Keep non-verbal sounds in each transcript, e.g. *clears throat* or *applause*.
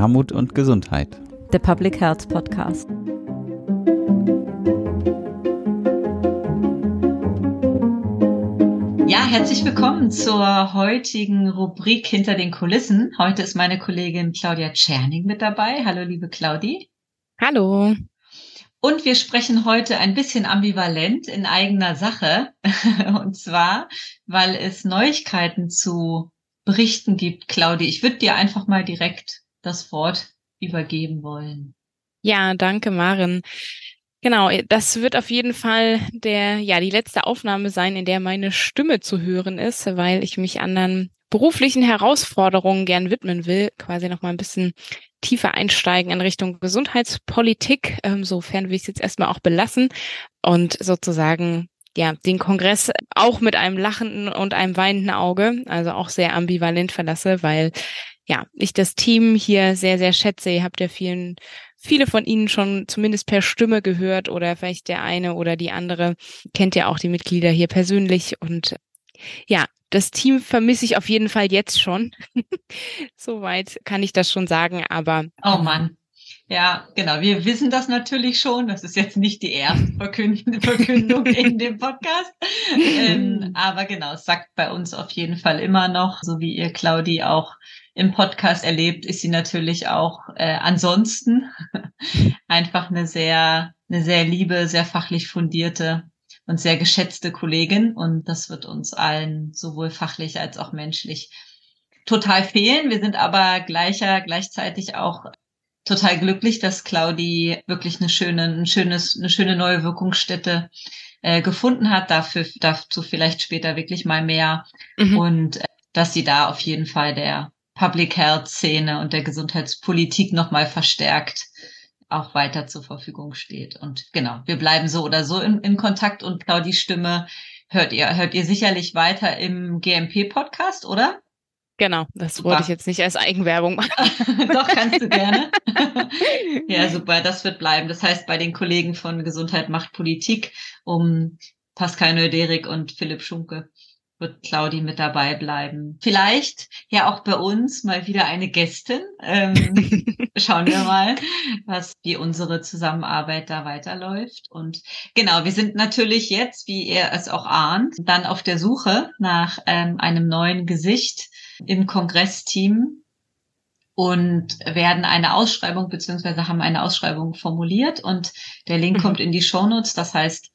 Armut und Gesundheit. Der Public Health Podcast. Ja, herzlich willkommen zur heutigen Rubrik Hinter den Kulissen. Heute ist meine Kollegin Claudia Tscherning mit dabei. Hallo, liebe Claudi. Hallo. Und wir sprechen heute ein bisschen ambivalent in eigener Sache. *laughs* Und zwar, weil es Neuigkeiten zu berichten gibt. Claudi, ich würde dir einfach mal direkt das Wort übergeben wollen. Ja, danke, Maren. Genau, das wird auf jeden Fall der, ja, die letzte Aufnahme sein, in der meine Stimme zu hören ist, weil ich mich anderen beruflichen Herausforderungen gern widmen will, quasi noch mal ein bisschen tiefer einsteigen in Richtung Gesundheitspolitik, ähm, sofern wir es jetzt erstmal auch belassen und sozusagen ja, den Kongress auch mit einem lachenden und einem weinenden Auge, also auch sehr ambivalent verlasse, weil ja, ich das Team hier sehr, sehr schätze. Ihr habt ja vielen, viele von Ihnen schon zumindest per Stimme gehört oder vielleicht der eine oder die andere kennt ja auch die Mitglieder hier persönlich und ja, das Team vermisse ich auf jeden Fall jetzt schon. *laughs* Soweit kann ich das schon sagen, aber. Oh Mann. Ja, genau. Wir wissen das natürlich schon. Das ist jetzt nicht die erste *laughs* Verkündung in dem Podcast. Ähm, aber genau, es sagt bei uns auf jeden Fall immer noch, so wie ihr Claudi auch im Podcast erlebt, ist sie natürlich auch äh, ansonsten *laughs* einfach eine sehr, eine sehr liebe, sehr fachlich fundierte und sehr geschätzte Kollegin. Und das wird uns allen sowohl fachlich als auch menschlich total fehlen. Wir sind aber gleicher, gleichzeitig auch total glücklich, dass Claudi wirklich eine schöne, ein schönes, eine schöne neue Wirkungsstätte äh, gefunden hat. Dafür, dazu vielleicht später wirklich mal mehr. Mhm. Und äh, dass sie da auf jeden Fall der Public Health Szene und der Gesundheitspolitik nochmal verstärkt auch weiter zur Verfügung steht. Und genau, wir bleiben so oder so in, in Kontakt und Claudi Stimme hört ihr, hört ihr sicherlich weiter im GMP-Podcast, oder? Genau, das super. wollte ich jetzt nicht als Eigenwerbung *laughs* machen. Doch, kannst du gerne. *laughs* ja, super, das wird bleiben. Das heißt, bei den Kollegen von Gesundheit macht Politik um Pascal Neuderik und Philipp Schunke wird Claudi mit dabei bleiben. Vielleicht ja auch bei uns mal wieder eine Gästin. Ähm, *laughs* schauen wir mal, was wie unsere Zusammenarbeit da weiterläuft. Und genau, wir sind natürlich jetzt, wie ihr es auch ahnt, dann auf der Suche nach ähm, einem neuen Gesicht im Kongressteam und werden eine Ausschreibung beziehungsweise haben eine Ausschreibung formuliert und der Link mhm. kommt in die Shownotes. Das heißt,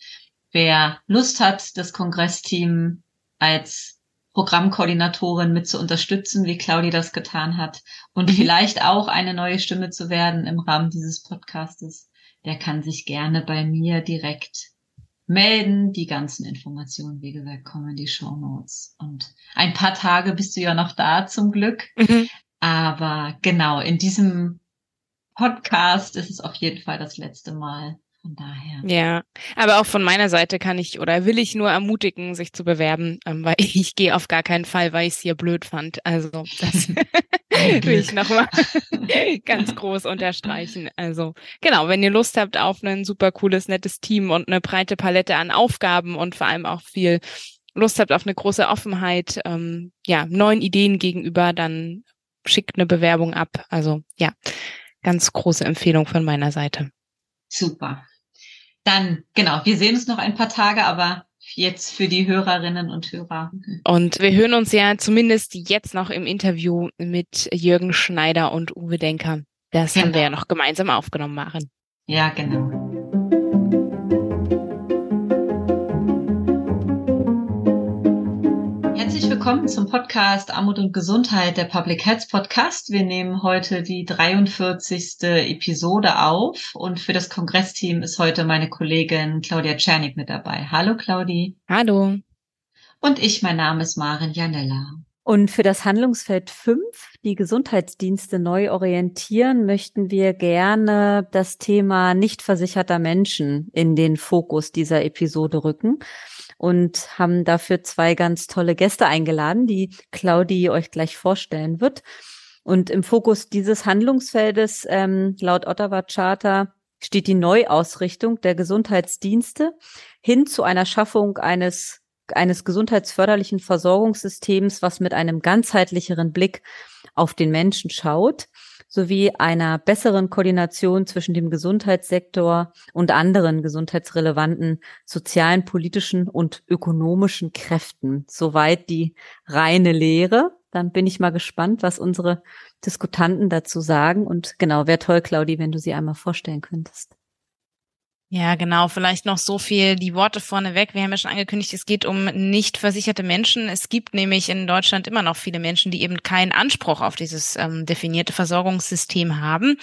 wer Lust hat, das Kongressteam als Programmkoordinatorin mit zu unterstützen, wie Claudi das getan hat und mhm. vielleicht auch eine neue Stimme zu werden im Rahmen dieses Podcastes, der kann sich gerne bei mir direkt melden. Die ganzen Informationen, wie gesagt, kommen in die Show Notes. Und ein paar Tage bist du ja noch da, zum Glück. Mhm. Aber genau, in diesem Podcast ist es auf jeden Fall das letzte Mal. Von daher. Ja, aber auch von meiner Seite kann ich oder will ich nur ermutigen, sich zu bewerben, ähm, weil ich, *laughs* ich gehe auf gar keinen Fall, weil ich es hier blöd fand. Also das *laughs* *laughs* will ich nochmal ganz groß unterstreichen. Also genau, wenn ihr Lust habt auf ein super cooles, nettes Team und eine breite Palette an Aufgaben und vor allem auch viel Lust habt auf eine große Offenheit, ähm, ja, neuen Ideen gegenüber, dann schickt eine Bewerbung ab. Also ja, ganz große Empfehlung von meiner Seite. Super. Dann, genau, wir sehen uns noch ein paar Tage, aber jetzt für die Hörerinnen und Hörer. Und wir hören uns ja zumindest jetzt noch im Interview mit Jürgen Schneider und Uwe Denker. Das genau. haben wir ja noch gemeinsam aufgenommen, Maren. Ja, genau. Willkommen zum Podcast Armut und Gesundheit, der Public Health Podcast. Wir nehmen heute die 43. Episode auf und für das Kongressteam ist heute meine Kollegin Claudia Czernik mit dabei. Hallo Claudi. Hallo. Und ich, mein Name ist Maren Janella. Und für das Handlungsfeld 5, die Gesundheitsdienste neu orientieren, möchten wir gerne das Thema nicht versicherter Menschen in den Fokus dieser Episode rücken und haben dafür zwei ganz tolle Gäste eingeladen, die Claudi euch gleich vorstellen wird. Und im Fokus dieses Handlungsfeldes ähm, laut Ottawa Charter steht die Neuausrichtung der Gesundheitsdienste hin zu einer Schaffung eines eines gesundheitsförderlichen Versorgungssystems, was mit einem ganzheitlicheren Blick auf den Menschen schaut. Sowie einer besseren Koordination zwischen dem Gesundheitssektor und anderen gesundheitsrelevanten sozialen, politischen und ökonomischen Kräften. Soweit die reine Lehre. Dann bin ich mal gespannt, was unsere Diskutanten dazu sagen. Und genau, wäre toll, Claudi, wenn du sie einmal vorstellen könntest. Ja, genau. Vielleicht noch so viel die Worte vorneweg. Wir haben ja schon angekündigt, es geht um nicht versicherte Menschen. Es gibt nämlich in Deutschland immer noch viele Menschen, die eben keinen Anspruch auf dieses ähm, definierte Versorgungssystem haben.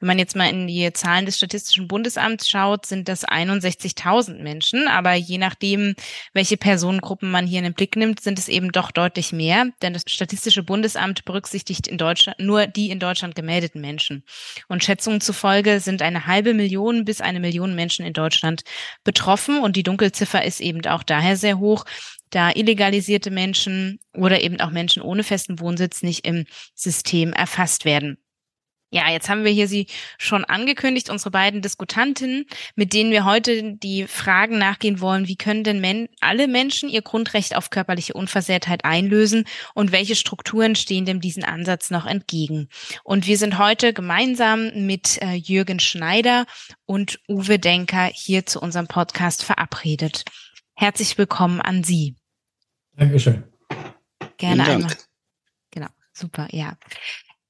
Wenn man jetzt mal in die Zahlen des Statistischen Bundesamts schaut, sind das 61.000 Menschen. Aber je nachdem, welche Personengruppen man hier in den Blick nimmt, sind es eben doch deutlich mehr. Denn das Statistische Bundesamt berücksichtigt in Deutschland nur die in Deutschland gemeldeten Menschen. Und Schätzungen zufolge sind eine halbe Million bis eine Million Menschen in Deutschland betroffen und die Dunkelziffer ist eben auch daher sehr hoch, da illegalisierte Menschen oder eben auch Menschen ohne festen Wohnsitz nicht im System erfasst werden. Ja, jetzt haben wir hier sie schon angekündigt, unsere beiden Diskutantinnen, mit denen wir heute die Fragen nachgehen wollen, wie können denn men alle Menschen ihr Grundrecht auf körperliche Unversehrtheit einlösen und welche Strukturen stehen dem diesen Ansatz noch entgegen? Und wir sind heute gemeinsam mit äh, Jürgen Schneider und Uwe Denker hier zu unserem Podcast verabredet. Herzlich willkommen an Sie. Dankeschön. Gerne einmal. Genau, super, ja.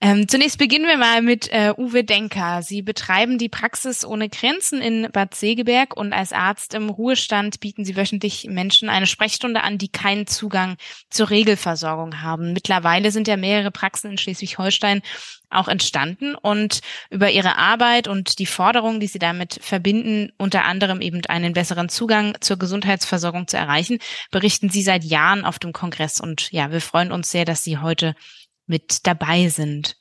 Ähm, zunächst beginnen wir mal mit äh, Uwe Denker. Sie betreiben die Praxis ohne Grenzen in Bad Segeberg und als Arzt im Ruhestand bieten Sie wöchentlich Menschen eine Sprechstunde an, die keinen Zugang zur Regelversorgung haben. Mittlerweile sind ja mehrere Praxen in Schleswig-Holstein auch entstanden und über ihre Arbeit und die Forderungen, die sie damit verbinden, unter anderem eben einen besseren Zugang zur Gesundheitsversorgung zu erreichen, berichten sie seit Jahren auf dem Kongress. Und ja, wir freuen uns sehr, dass Sie heute mit dabei sind.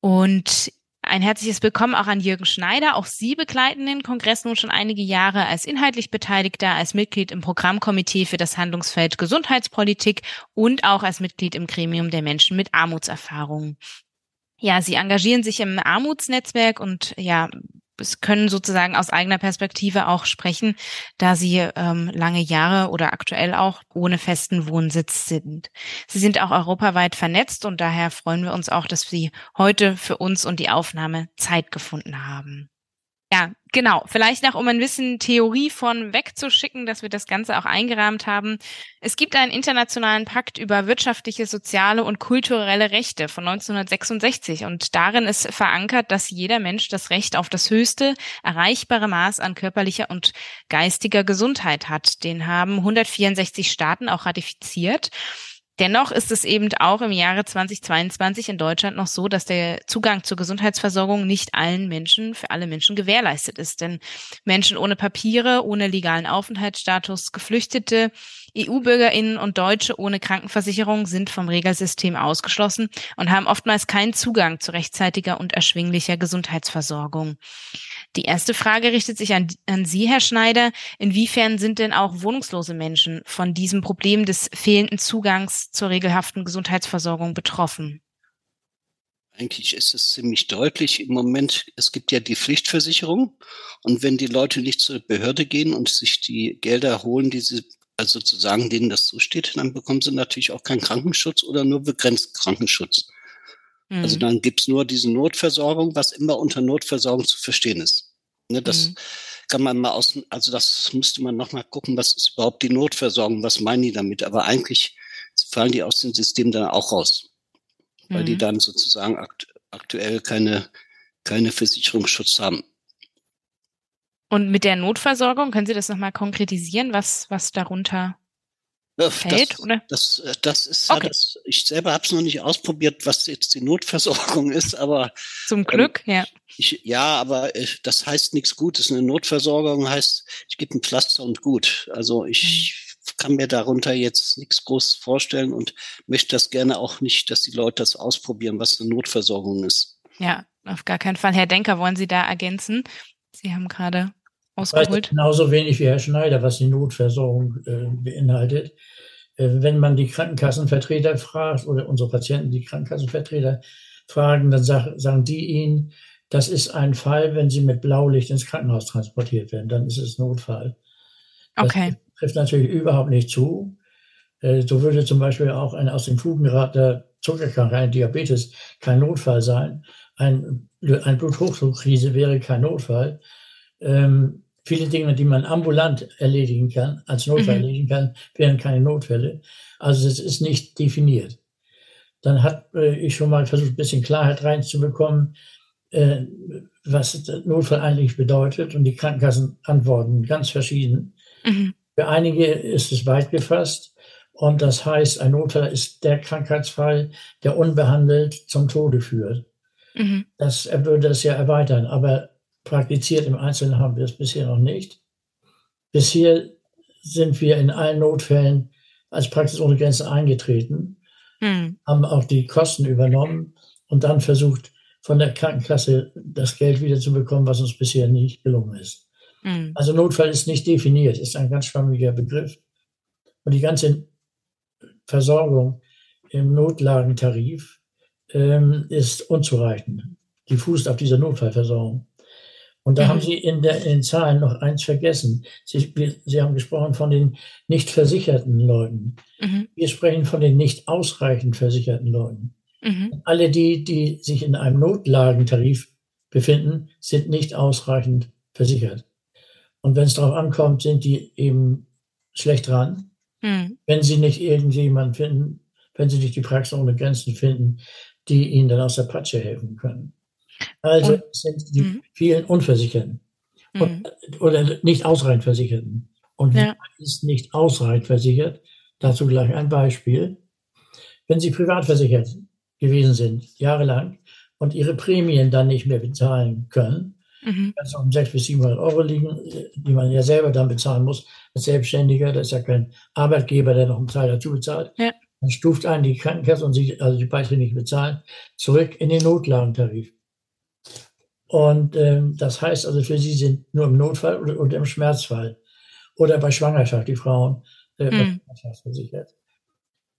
Und ein herzliches Willkommen auch an Jürgen Schneider. Auch Sie begleiten den Kongress nun schon einige Jahre als inhaltlich Beteiligter, als Mitglied im Programmkomitee für das Handlungsfeld Gesundheitspolitik und auch als Mitglied im Gremium der Menschen mit Armutserfahrungen. Ja, Sie engagieren sich im Armutsnetzwerk und ja, es können sozusagen aus eigener Perspektive auch sprechen, da sie ähm, lange Jahre oder aktuell auch ohne festen Wohnsitz sind. Sie sind auch europaweit vernetzt und daher freuen wir uns auch, dass Sie heute für uns und die Aufnahme Zeit gefunden haben. Ja, genau. Vielleicht noch, um ein bisschen Theorie von wegzuschicken, dass wir das Ganze auch eingerahmt haben. Es gibt einen internationalen Pakt über wirtschaftliche, soziale und kulturelle Rechte von 1966 und darin ist verankert, dass jeder Mensch das Recht auf das höchste erreichbare Maß an körperlicher und geistiger Gesundheit hat. Den haben 164 Staaten auch ratifiziert. Dennoch ist es eben auch im Jahre 2022 in Deutschland noch so, dass der Zugang zur Gesundheitsversorgung nicht allen Menschen, für alle Menschen gewährleistet ist. Denn Menschen ohne Papiere, ohne legalen Aufenthaltsstatus, Geflüchtete, EU-Bürgerinnen und Deutsche ohne Krankenversicherung sind vom Regelsystem ausgeschlossen und haben oftmals keinen Zugang zu rechtzeitiger und erschwinglicher Gesundheitsversorgung. Die erste Frage richtet sich an, an Sie, Herr Schneider. Inwiefern sind denn auch wohnungslose Menschen von diesem Problem des fehlenden Zugangs zur regelhaften Gesundheitsversorgung betroffen? Eigentlich ist es ziemlich deutlich im Moment. Es gibt ja die Pflichtversicherung. Und wenn die Leute nicht zur Behörde gehen und sich die Gelder holen, die sie, also sozusagen denen das zusteht, dann bekommen sie natürlich auch keinen Krankenschutz oder nur begrenzt Krankenschutz. Also mhm. Also dann gibt's nur diese Notversorgung, was immer unter Notversorgung zu verstehen ist. Ne, das mhm. kann man mal aus, also das müsste man nochmal gucken, was ist überhaupt die Notversorgung, was meinen die damit? Aber eigentlich fallen die aus dem System dann auch raus, weil mhm. die dann sozusagen akt aktuell keine, keine Versicherungsschutz haben. Und mit der Notversorgung, können Sie das nochmal konkretisieren, was, was darunter fällt, das, oder? Das, das ist okay. ja das, ich selber habe es noch nicht ausprobiert, was jetzt die Notversorgung *laughs* ist, aber zum Glück, ähm, ja. Ich, ja, aber äh, das heißt nichts Gutes. Eine Notversorgung heißt, ich gebe ein Pflaster und gut. Also ich mhm. kann mir darunter jetzt nichts groß vorstellen und möchte das gerne auch nicht, dass die Leute das ausprobieren, was eine Notversorgung ist. Ja, auf gar keinen Fall. Herr Denker, wollen Sie da ergänzen? Sie haben gerade ausgeholt. Genauso wenig wie Herr Schneider, was die Notversorgung äh, beinhaltet. Äh, wenn man die Krankenkassenvertreter fragt oder unsere Patienten die Krankenkassenvertreter fragen, dann sag, sagen die ihnen, das ist ein Fall, wenn sie mit Blaulicht ins Krankenhaus transportiert werden, dann ist es Notfall. Das okay. trifft natürlich überhaupt nicht zu. Äh, so würde zum Beispiel auch ein aus dem Fugen geratener Zuckerkrankheit, ein Diabetes, kein Notfall sein. Ein, ein Bluthochdruckkrise wäre kein Notfall. Ähm, viele Dinge, die man ambulant erledigen kann, als Notfall mhm. erledigen kann, wären keine Notfälle. Also es ist nicht definiert. Dann hat äh, ich schon mal versucht, ein bisschen Klarheit reinzubekommen, äh, was Notfall eigentlich bedeutet. Und die Krankenkassen antworten ganz verschieden. Mhm. Für einige ist es weit gefasst. Und das heißt, ein Notfall ist der Krankheitsfall, der unbehandelt zum Tode führt. Mhm. Das er würde das ja erweitern, aber praktiziert im Einzelnen haben wir es bisher noch nicht. Bisher sind wir in allen Notfällen als Praxis ohne Grenzen eingetreten, mhm. haben auch die Kosten übernommen und dann versucht, von der Krankenkasse das Geld wieder zu bekommen, was uns bisher nicht gelungen ist. Mhm. Also Notfall ist nicht definiert, ist ein ganz schwammiger Begriff. Und die ganze Versorgung im Notlagentarif ähm, ist unzureichend. Die fußt auf dieser Notfallversorgung. Und da mhm. haben Sie in, den Zahlen noch eins vergessen. Sie, Sie haben gesprochen von den nicht versicherten Leuten. Mhm. Wir sprechen von den nicht ausreichend versicherten Leuten. Mhm. Alle die, die sich in einem Notlagentarif befinden, sind nicht ausreichend versichert. Und wenn es darauf ankommt, sind die eben schlecht dran. Mhm. Wenn sie nicht irgendjemanden finden, wenn sie nicht die Praxis ohne Grenzen finden, die ihnen dann aus der Patsche helfen können. Also und, sind die mh. vielen Unversicherten und, mhm. oder nicht ausreichend Versicherten. Und ja. ist nicht ausreichend versichert? Dazu gleich ein Beispiel. Wenn Sie privat versichert gewesen sind, jahrelang, und Ihre Prämien dann nicht mehr bezahlen können, mhm. also um 600 bis 700 Euro liegen, die man ja selber dann bezahlen muss, als Selbstständiger, das ist ja kein Arbeitgeber, der noch einen Teil dazu bezahlt, ja. Dann stuft einen die Krankenkasse und Sie, also die Beiträge nicht bezahlen, zurück in den Notlagentarif. Und ähm, das heißt also, für sie sind nur im Notfall oder, oder im Schmerzfall oder bei Schwangerschaft die Frauen äh, hm. versichert.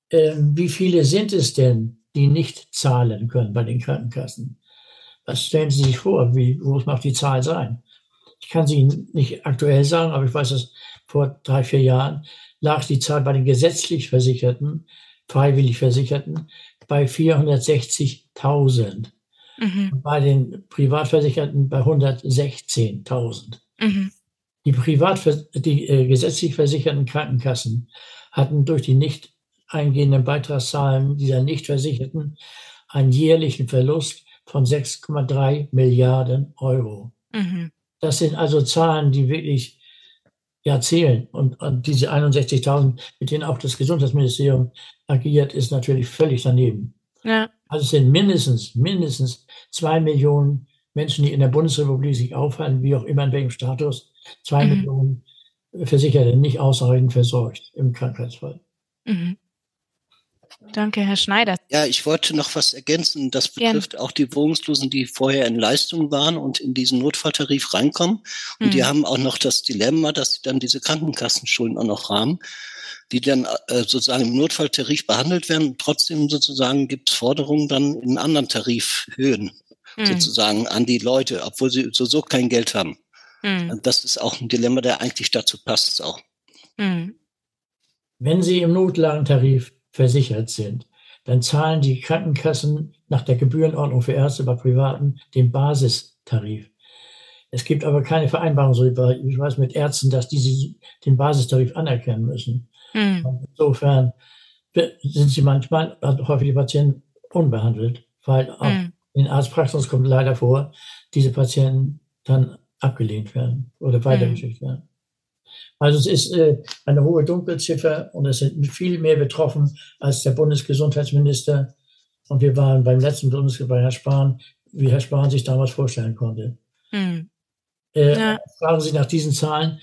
Ähm, wie viele sind es denn, die nicht zahlen können bei den Krankenkassen? Was stellen Sie sich vor? Wie groß macht die Zahl sein? Ich kann sie nicht aktuell sagen, aber ich weiß, dass vor drei, vier Jahren lag die Zahl bei den gesetzlich Versicherten, freiwillig Versicherten bei 460.000 mhm. bei den Privatversicherten bei 116.000. Mhm. Die, Privat, die äh, gesetzlich versicherten Krankenkassen hatten durch die nicht eingehenden Beitragszahlen dieser Nichtversicherten einen jährlichen Verlust von 6,3 Milliarden Euro. Mhm. Das sind also Zahlen, die wirklich ja zählen. Und, und diese 61.000, mit denen auch das Gesundheitsministerium agiert, ist natürlich völlig daneben. Ja. Also es sind mindestens, mindestens zwei Millionen Menschen, die in der Bundesrepublik sich aufhalten, wie auch immer in welchem Status, zwei mhm. Millionen Versicherte nicht ausreichend versorgt im Krankheitsfall. Mhm. Danke, Herr Schneider. Ja, ich wollte noch was ergänzen. Das betrifft Gern. auch die Wohnungslosen, die vorher in Leistung waren und in diesen Notfalltarif reinkommen. Und mhm. die haben auch noch das Dilemma, dass sie dann diese Krankenkassenschulden auch noch haben die dann äh, sozusagen im Notfalltarif behandelt werden. Trotzdem sozusagen gibt es Forderungen dann in anderen Tarifhöhen mhm. sozusagen an die Leute, obwohl sie sowieso kein Geld haben. Mhm. Das ist auch ein Dilemma, der eigentlich dazu passt auch. Mhm. Wenn Sie im Notlagentarif versichert sind, dann zahlen die Krankenkassen nach der Gebührenordnung für Ärzte bei Privaten den Basistarif. Es gibt aber keine Vereinbarung, so ich weiß, mit Ärzten, dass diese den Basistarif anerkennen müssen. Mhm. Insofern sind sie manchmal, also häufig die Patienten unbehandelt, weil auch mhm. in Arztpraxen kommt leider vor, diese Patienten dann abgelehnt werden oder weitergeschickt mhm. werden. Also es ist äh, eine hohe Dunkelziffer und es sind viel mehr betroffen als der Bundesgesundheitsminister. Und wir waren beim letzten Bundesgesundheitsminister bei Herrn Spahn, wie Herr Spahn sich damals vorstellen konnte. Mhm. Äh, ja. Fragen Sie nach diesen Zahlen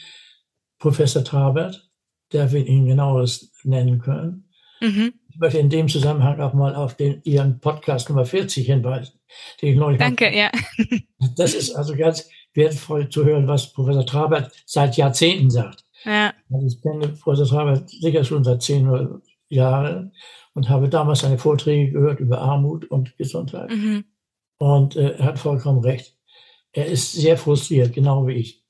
Professor Trabert, der wir Ihnen genaueres nennen können. Mhm. Ich möchte in dem Zusammenhang auch mal auf den, Ihren Podcast Nummer 40 hinweisen, den ich neulich Danke, ja. *laughs* Das ist also ganz wertvoll zu hören, was Professor Trabert seit Jahrzehnten sagt. Ja. Also ich kenne Professor Trabert sicher schon seit zehn Jahren und habe damals seine Vorträge gehört über Armut und Gesundheit. Mhm. Und äh, er hat vollkommen recht. Er ist sehr frustriert, genau wie ich.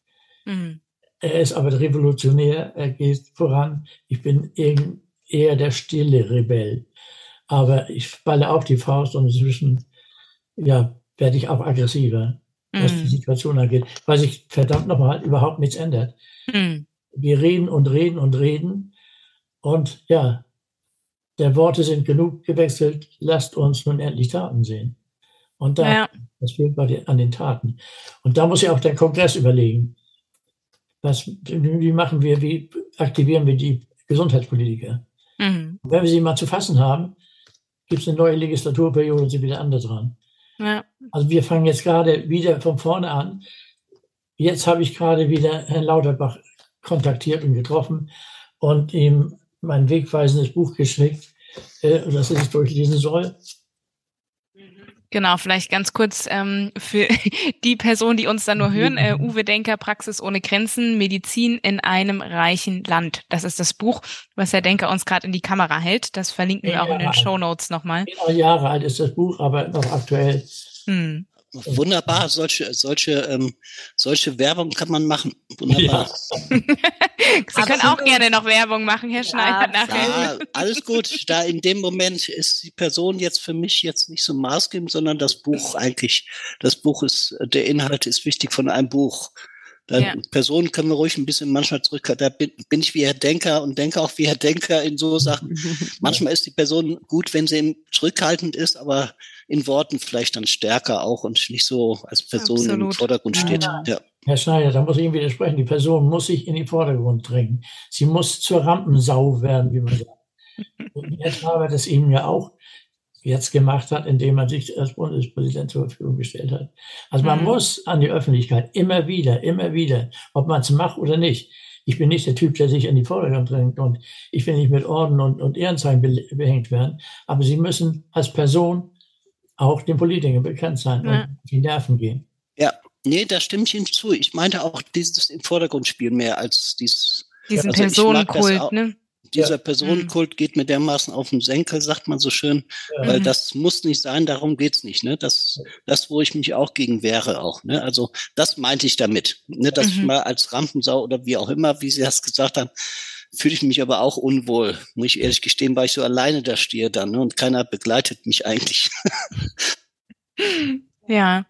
Mhm. Er ist aber revolutionär, er geht voran. Ich bin eher der stille Rebell. Aber ich falle auch die Faust und inzwischen, ja, werde ich auch aggressiver, was die Mm. Situation angeht, weil sich verdammt nochmal überhaupt nichts ändert. Mm. Wir reden und reden und reden und ja, der Worte sind genug gewechselt, lasst uns nun endlich Taten sehen. Und da, Ja. das fehlt bei den, an den Taten. Und da muss ja auch der Kongress überlegen, was, wie machen wir, wie aktivieren wir die Gesundheitspolitiker? Und wenn wir sie mal zu fassen haben, gibt es eine neue Legislaturperiode und sind wieder andere dran. Ja. Also wir fangen jetzt gerade wieder von vorne an. Jetzt habe ich gerade wieder Herrn Lauterbach kontaktiert und getroffen und ihm mein wegweisendes Buch geschickt, äh, dass er sich durchlesen soll. Genau, vielleicht ganz kurz ähm, für *laughs* die Personen, die uns dann nur hören. Äh, Uwe Denker, Praxis ohne Grenzen, Medizin in einem reichen Land. Das ist das Buch, was Herr Denker uns gerade in die Kamera hält. Das verlinken wir auch in den. Show Notes nochmal. Jahre alt ist das Buch, aber noch aktuell. Hm. Wunderbar, solche, solche, ähm, solche Werbung kann man machen. Wunderbar. *laughs* Sie können auch gerne noch Werbung machen, Herr Schneider, absolut. nachher. Ja, alles gut. Da in dem Moment ist die Person jetzt für mich jetzt nicht so maßgebend, sondern das Buch eigentlich. Das Buch ist, der Inhalt ist wichtig von einem Buch. Da Ja. Personen können wir ruhig ein bisschen manchmal zurück. Da bin, bin ich wie Herr Denker und denke auch wie Herr Denker in so Sachen. *laughs* Manchmal ist die Person gut, wenn sie eben zurückhaltend ist, aber in Worten vielleicht dann stärker auch und nicht so als Person im Absolut. Vordergrund steht. Ja. Ja. Herr Schneider, da muss ich Ihnen widersprechen. Die Person muss sich in den Vordergrund drängen. Sie muss zur Rampensau werden, wie man sagt. *laughs* Und Herr Traber das Ihnen ja auch jetzt gemacht hat, indem er sich als Bundespräsident zur Verfügung gestellt hat. Also man Mhm. muss an die Öffentlichkeit immer wieder, immer wieder, ob man es macht oder nicht. Ich bin nicht der Typ, der sich in die Vordergrund drängt und ich will nicht mit Orden und, und Ehrenzeichen be behängt werden. Aber Sie müssen als Person auch den Politikern bekannt sein Ja. und auf die Nerven gehen. Nee, da stimme ich Ihnen zu. Ich meinte auch dieses im Vordergrund spielen mehr als dieses, Diesen Also Personenkult, ne? Dieser Personenkult geht mir dermaßen auf den Senkel, sagt man so schön, Ja. weil Mhm. das muss nicht sein, darum geht's nicht, ne? Das, das, wo ich mich auch gegen wehre auch, ne? Also, das meinte ich damit, ne? Dass ich Mhm. mal als Rampensau oder wie auch immer, wie Sie das gesagt haben, fühle ich mich aber auch unwohl, muss ich ehrlich gestehen, weil ich so alleine da stehe dann, ne? Und keiner begleitet mich eigentlich. *laughs* Ja.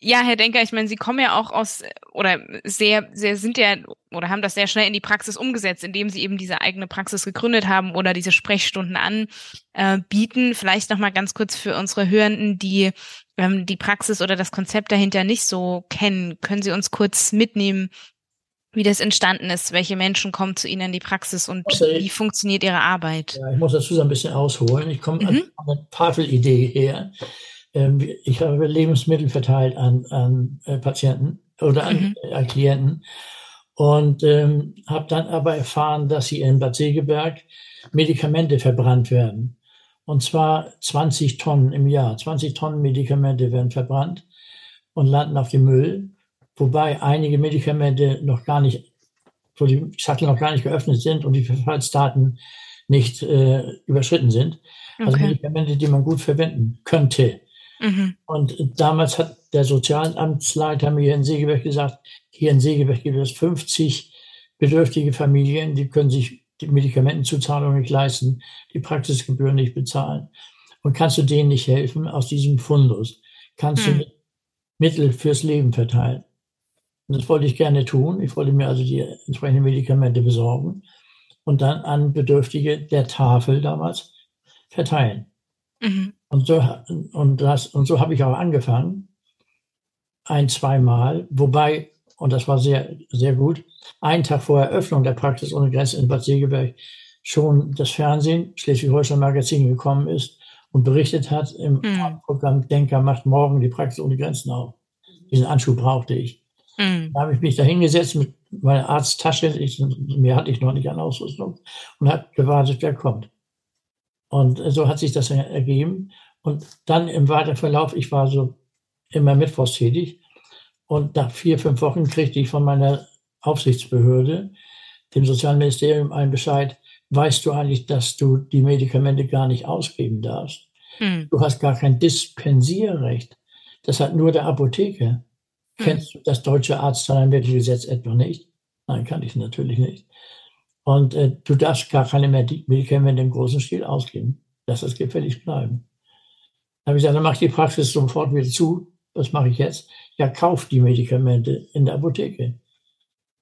Ja, Herr Denker, ich meine, Sie kommen ja auch aus oder sehr, sehr sind ja oder haben das sehr schnell in die Praxis umgesetzt, indem Sie eben diese eigene Praxis gegründet haben oder diese Sprechstunden anbieten. Vielleicht noch mal ganz kurz für unsere Hörenden, die ähm, die Praxis oder das Konzept dahinter nicht so kennen. Können Sie uns kurz mitnehmen, wie das entstanden ist? Welche Menschen kommen zu Ihnen in die Praxis und Okay. wie funktioniert Ihre Arbeit? Ja, ich muss dazu so ein bisschen ausholen. Ich komme Mhm. an eine Tafelidee her. Ähm, Ich habe Lebensmittel verteilt an, an äh, Patienten oder an, Mhm. äh, an Klienten und ähm, habe dann aber erfahren, dass hier in Bad Segeberg Medikamente verbrannt werden. Und zwar 20 Tonnen im Jahr. 20 Tonnen Medikamente werden verbrannt und landen auf dem Müll, wobei einige Medikamente noch gar nicht, wo die Schachtel noch gar nicht geöffnet sind und die Verfallsdaten nicht äh, überschritten sind. Also Okay. Medikamente, die man gut verwenden könnte. Mhm. Und damals hat der Sozialamtsleiter mir in Segeberg gesagt, hier in Segeberg gibt es 50 bedürftige Familien, die können sich die Medikamentenzuzahlung nicht leisten, die Praxisgebühren nicht bezahlen. Und kannst du denen nicht helfen aus diesem Fundus? Kannst Hm. du Mittel fürs Leben verteilen? Und das wollte ich gerne tun. Ich wollte mir also die entsprechenden Medikamente besorgen und dann an Bedürftige der Tafel damals verteilen. Mhm. Und so, und das, und so habe ich auch angefangen. Ein, zweimal. Wobei, und das war sehr, sehr gut, einen Tag vor Eröffnung der Praxis ohne Grenzen in Bad Segeberg schon das Fernsehen, Schleswig-Holstein Magazin gekommen ist und berichtet hat im Mhm. Programm Denker macht morgen die Praxis ohne Grenzen auf. Diesen Anschub brauchte ich. Mhm. Da habe ich mich da hingesetzt mit meiner Arzttasche, ich, mehr hatte ich noch nicht an Ausrüstung, und habe gewartet, wer kommt. Und so hat sich das ergeben. Und dann im weiteren Verlauf, ich war so immer mittwochs tätig. Und nach vier, fünf Wochen kriegte ich von meiner Aufsichtsbehörde, dem Sozialministerium, einen Bescheid, weißt du eigentlich, dass du die Medikamente gar nicht ausgeben darfst? Mhm. Du hast gar kein Dispensierrecht. Das hat nur der Apotheker. Kennst du das deutsche Arztzahlungsmittelgesetz etwa nicht? Nein, kann ich natürlich nicht. Und äh, du darfst gar keine Medikamente im großen Stil ausgeben. Lass das gefällig bleiben. Dann habe ich gesagt, dann mache ich die Praxis sofort wieder zu. Was mache ich jetzt? Ja, kauf die Medikamente in der Apotheke.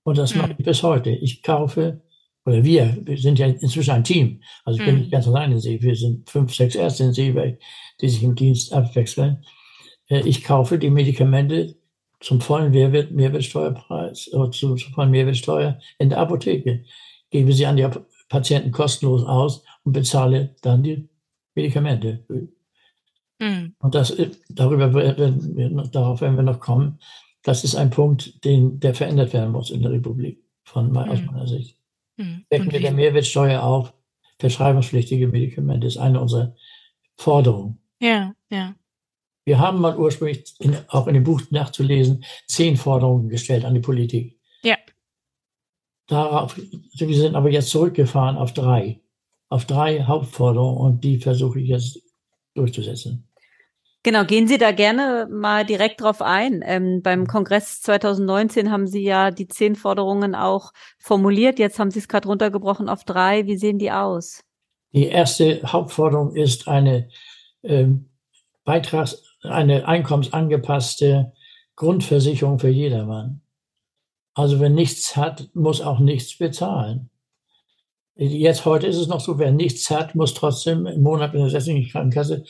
Und das mhm. mache ich bis heute. Ich kaufe, oder wir, wir sind ja inzwischen ein Team. Also ich mhm. bin nicht ganz alleine in See. Wir sind fünf, sechs Ärzte in See, die sich im Dienst abwechseln. Äh, ich kaufe die Medikamente zum vollen Mehrwert, Mehrwertsteuerpreis oder zum, zum vollen Mehrwertsteuer in der Apotheke gebe sie an die Patienten kostenlos aus und bezahle dann die Medikamente. Mhm. Und das, äh, darüber werden wir, darauf werden wir noch kommen. Das ist ein Punkt, den, der verändert werden muss in der Republik, von, mhm. aus meiner Sicht. Mhm. Decken wir der Mehrwertsteuer auf, verschreibungspflichtige Medikamente ist eine unserer Forderungen. Ja, ja. Wir haben mal ursprünglich, in, auch in dem Buch nachzulesen, zehn Forderungen gestellt an die Politik. Darauf, wir sind aber jetzt zurückgefahren auf drei. Auf drei Hauptforderungen und die versuche ich jetzt durchzusetzen. Genau, gehen Sie da gerne mal direkt drauf ein. Ähm, beim Kongress 2019 haben Sie ja die zehn Forderungen auch formuliert. Jetzt haben Sie es gerade runtergebrochen auf drei. Wie sehen die aus? Die erste Hauptforderung ist eine ähm, Beitrags-, eine einkommensangepasste Grundversicherung für jedermann. Also wer nichts hat, muss auch nichts bezahlen. Jetzt heute ist es noch so, wer nichts hat, muss trotzdem im Monat in der gesetzlichen Krankenkasse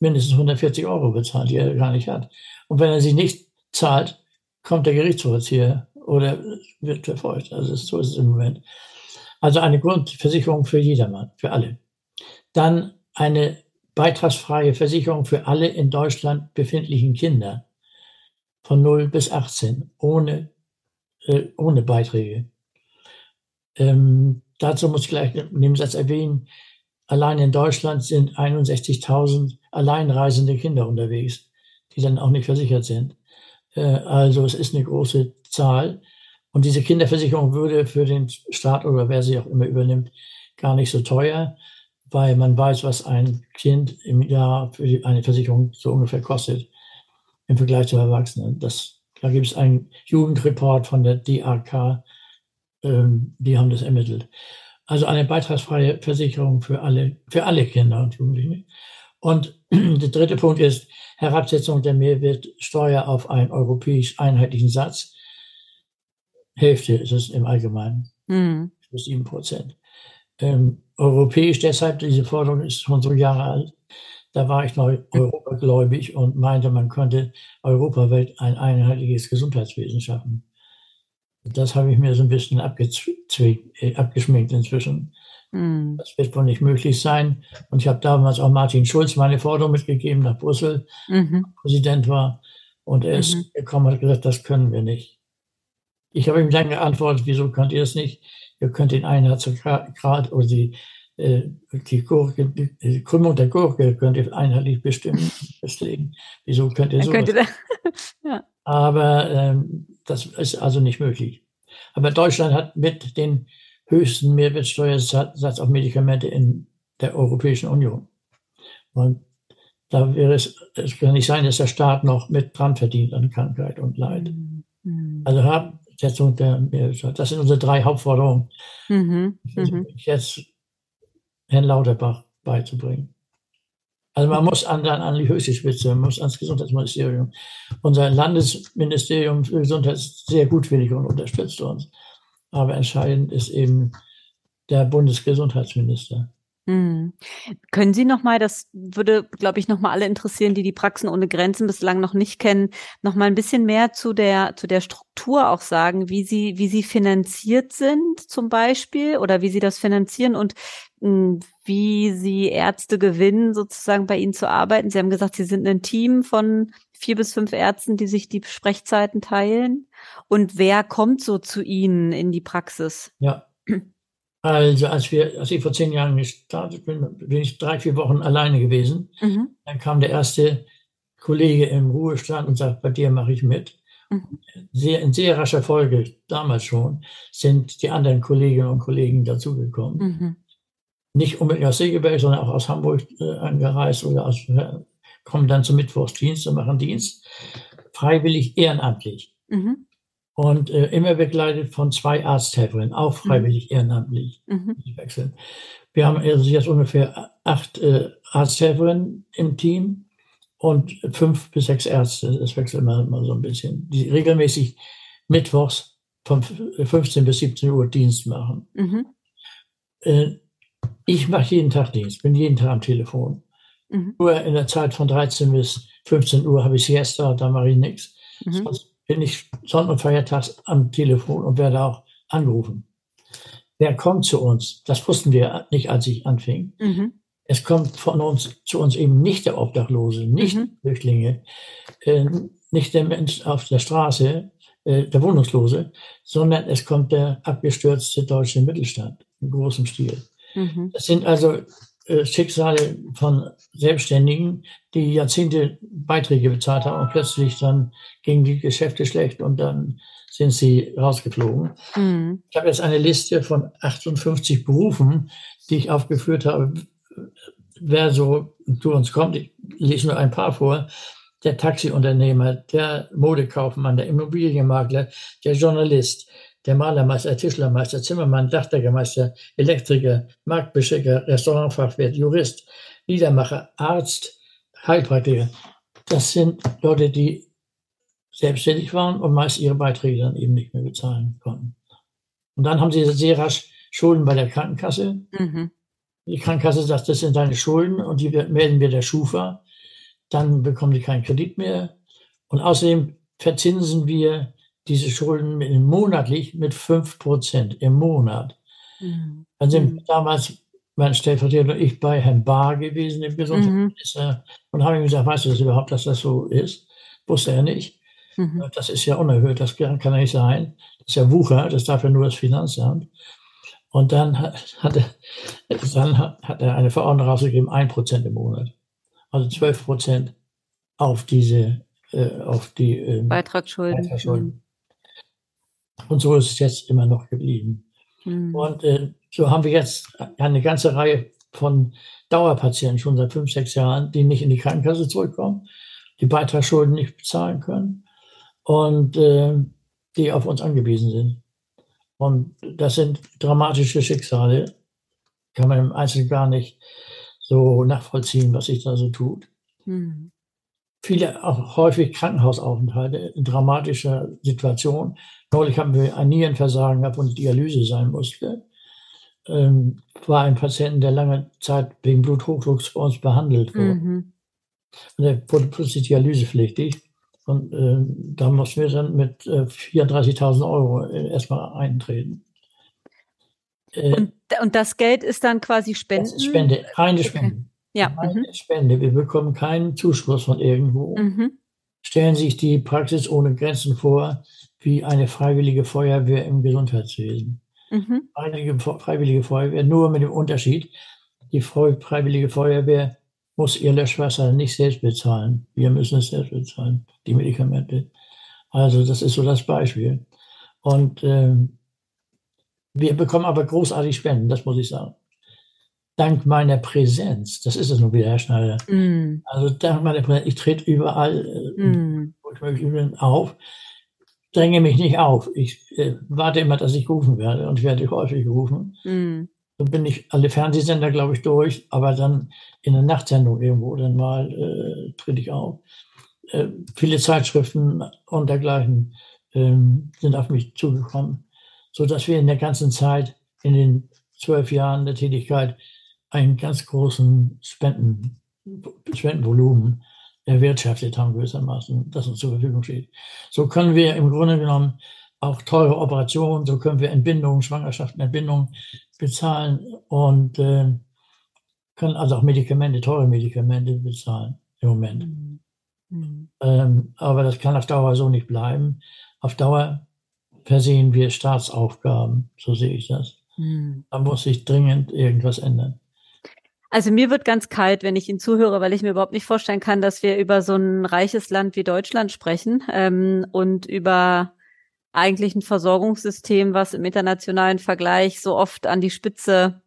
mindestens 140 Euro bezahlen, die er gar nicht hat. Und wenn er sie nicht zahlt, kommt der Gerichtsvollzieher oder wird verfolgt. Also so ist es im Moment. Also eine Grundversicherung für jedermann, für alle. Dann eine beitragsfreie Versicherung für alle in Deutschland befindlichen Kinder von 0 bis 18 ohne äh, ohne Beiträge. Ähm, dazu muss ich gleich in dem Satz erwähnen, allein in Deutschland sind 61.000 alleinreisende Kinder unterwegs, die dann auch nicht versichert sind. Äh, also es ist eine große Zahl. Und diese Kinderversicherung würde für den Staat oder wer sie auch immer übernimmt, gar nicht so teuer, weil man weiß, was ein Kind im Jahr für eine Versicherung so ungefähr kostet im Vergleich zu Erwachsenen. Das da gibt es einen Jugendreport von der DAK, ähm, die haben das ermittelt. Also eine beitragsfreie Versicherung für alle, für alle Kinder und Jugendliche. Und *clears throat* der dritte Punkt ist Herabsetzung der Mehrwertsteuer auf einen europäisch einheitlichen Satz. Hälfte ist es im Allgemeinen. Mhm. Sieben Prozent. Ähm, europäisch deshalb, diese Forderung ist schon so Jahre alt. Da war ich noch europagläubig und meinte, man könnte europaweit ein einheitliches Gesundheitswesen schaffen. Das habe ich mir so ein bisschen äh, abgeschminkt inzwischen. Mm. Das wird wohl nicht möglich sein. Und ich habe damals auch Martin Schulz meine Forderung mitgegeben nach Brüssel, mhm. Präsident war. Und er ist mhm. gekommen und hat gesagt, das können wir nicht. Ich habe ihm dann geantwortet, wieso könnt ihr das nicht? Ihr könnt den Einheitsgrad oder die die, Gurke, die Krümmung der Gurke könnt ihr einheitlich bestimmen, *laughs* festlegen. Wieso könnt ihr so? ja. Aber ähm, das ist also nicht möglich. Aber Deutschland hat mit den höchsten Mehrwertsteuersatz auf Medikamente in der Europäischen Union. Und da wäre es, es kann nicht sein, dass der Staat noch mit dran verdient an Krankheit und Leid. Mhm. Also Herabsetzung der Mehrwertsteuer. Das sind unsere drei Hauptforderungen. Mhm. Mhm. Jetzt Herrn Lauterbach beizubringen. Also man muss an, an die höchste Spitze, man muss ans Gesundheitsministerium. Unser Landesministerium für Gesundheit ist sehr gutwillig und unterstützt uns. Aber entscheidend ist eben der Bundesgesundheitsminister. Hm. Können Sie noch mal, das würde, glaube ich, noch mal alle interessieren, die die Praxen ohne Grenzen bislang noch nicht kennen, noch mal ein bisschen mehr zu der zu der Struktur auch sagen, wie Sie wie Sie finanziert sind zum Beispiel oder wie Sie das finanzieren und mh, hm, wie Sie Ärzte gewinnen, sozusagen bei Ihnen zu arbeiten. Sie haben gesagt, Sie sind ein Team von vier bis fünf Ärzten, die sich die Sprechzeiten teilen. Und wer kommt so zu Ihnen in die Praxis? Ja. *clears throat* Also als wir, als ich vor zehn Jahren gestartet bin, bin ich drei, vier Wochen alleine gewesen. Mhm. Dann kam der erste Kollege im Ruhestand und sagt, bei dir mache ich mit. Mhm. Sehr, in sehr rascher Folge, damals schon, sind die anderen Kolleginnen und Kollegen dazugekommen. Mhm. Nicht unbedingt aus Segeberg, sondern auch aus Hamburg äh, angereist oder aus, äh, kommen dann zum Mittwochsdienst und machen Dienst. Freiwillig, ehrenamtlich. Mhm. Und äh, immer begleitet von zwei Arzthelferinnen, auch freiwillig ehrenamtlich. Mhm. Die wechseln. Wir haben also jetzt ungefähr acht äh, Arzthelferinnen im Team und fünf bis sechs Ärzte. Das wechselt immer, immer so ein bisschen, die regelmäßig mittwochs von 15 bis 17 Uhr Dienst machen. Mhm. Äh, ich mache jeden Tag Dienst, bin jeden Tag am Telefon. Mhm. Nur in der Zeit von 13 bis 15 Uhr habe ich Siesta, da mache ich nichts. Mhm. Sonst bin ich Sonntag und Feiertags am Telefon und werde auch angerufen. Wer kommt zu uns? Das wussten wir nicht, als ich anfing. Mhm. Es kommt von uns zu uns eben nicht der Obdachlose, nicht Mhm. Flüchtlinge, äh, nicht der Mensch auf der Straße, äh, der Wohnungslose, sondern es kommt der abgestürzte deutsche Mittelstand im großen Stil. Mhm. Das sind also Schicksale von Selbstständigen, die Jahrzehnte Beiträge bezahlt haben und plötzlich dann gingen die Geschäfte schlecht und dann sind sie rausgeflogen. Mhm. Ich habe jetzt eine Liste von 58 Berufen, die ich aufgeführt habe, wer so zu uns kommt. Ich lese nur ein paar vor. Der Taxiunternehmer, der Modekaufmann, der Immobilienmakler, der Journalist, der Malermeister, Tischlermeister, Zimmermann, Dachdeckermeister, Elektriker, Marktbeschicker, Restaurantfachwirt, Jurist, Liedermacher, Arzt, Heilpraktiker. Das sind Leute, die selbstständig waren und meist ihre Beiträge dann eben nicht mehr bezahlen konnten. Und dann haben sie sehr rasch Schulden bei der Krankenkasse. Mhm. Die Krankenkasse sagt, das sind deine Schulden und die melden wir der Schufa. Dann bekommen die keinen Kredit mehr. Und außerdem verzinsen wir diese Schulden monatlich mit 5% im Monat. Mhm. Dann sind Mhm. damals mein Stellvertreter und ich bei Herrn Bahr gewesen, dem Gesundheitsminister, und haben ihm gesagt, weißt du das überhaupt, dass das so ist? Wusste er nicht. Mhm. Das ist ja unerhört, das kann, ja nicht sein. Das ist ja Wucher, das darf ja nur das Finanzamt. Und dann hat, hat, er, dann hat, er eine Verordnung rausgegeben, 1% im Monat. Also 12% auf diese, äh, auf die ähm, Beitragsschulden. Beitragsschulden. Und so ist es jetzt immer noch geblieben. Mhm. Und äh, so haben wir jetzt eine ganze Reihe von Dauerpatienten schon seit fünf, sechs Jahren, die nicht in die Krankenkasse zurückkommen, die Beitragsschulden nicht bezahlen können und äh, die auf uns angewiesen sind. Und das sind dramatische Schicksale, kann man im Einzelnen gar nicht so nachvollziehen, was sich da so tut. Mhm. Viele auch häufig Krankenhausaufenthalte in dramatischer Situation. Neulich haben wir ein Nierenversagen gehabt und Dialyse sein musste. Ähm, war ein Patient, der lange Zeit wegen Bluthochdrucks bei uns behandelt wurde. Mhm. Und er wurde plötzlich dialysepflichtig. Und äh, da mussten wir dann mit äh, 34.000 Euro äh, erstmal eintreten. Äh, Und, und das Geld ist dann quasi Spenden? Spende, reine Okay. Ja. Mhm. Reine Spende. Wir bekommen keinen Zuschuss von irgendwo. Mhm. Stellen Sie sich die Praxis ohne Grenzen vor, wie eine freiwillige Feuerwehr im Gesundheitswesen. Mhm. Freiwillige, Freiwillige Feuerwehr, nur mit dem Unterschied, die Freiwillige Feuerwehr muss ihr Löschwasser nicht selbst bezahlen. Wir müssen es selbst bezahlen, die Medikamente. Also das ist so das Beispiel. Und ähm, wir bekommen aber großartig Spenden, das muss ich sagen. Dank meiner Präsenz, das ist es nun wieder, Herr Schneider. Mhm. Also dank meiner Präsenz, ich trete überall äh, wo ich möglich bin, auf, dränge mich nicht auf. Ich äh, warte immer, dass ich gerufen werde und ich werde häufig gerufen. Mhm. Dann bin ich alle Fernsehsender, glaube ich, durch, aber dann in der Nachtsendung irgendwo dann mal äh, trete ich auf. Äh, viele Zeitschriften und dergleichen ähm, sind auf mich zugekommen, so dass wir in der ganzen Zeit, in den zwölf Jahren der Tätigkeit, einen ganz großen Spenden, Spendenvolumen erwirtschaftet haben, gewissermaßen, das uns zur Verfügung steht. So können wir im Grunde genommen auch teure Operationen, so können wir Entbindungen, Schwangerschaften, Entbindungen bezahlen und äh, können also auch Medikamente, teure Medikamente bezahlen im Moment. Mhm. Mhm. Ähm, aber das kann auf Dauer so nicht bleiben. Auf Dauer versehen wir Staatsaufgaben, so sehe ich das. Mhm. Da muss sich dringend irgendwas ändern. Also mir wird ganz kalt, wenn ich Ihnen zuhöre, weil ich mir überhaupt nicht vorstellen kann, dass wir über so ein reiches Land wie Deutschland sprechen ähm, und über eigentlich ein Versorgungssystem, was im internationalen Vergleich so oft an die Spitze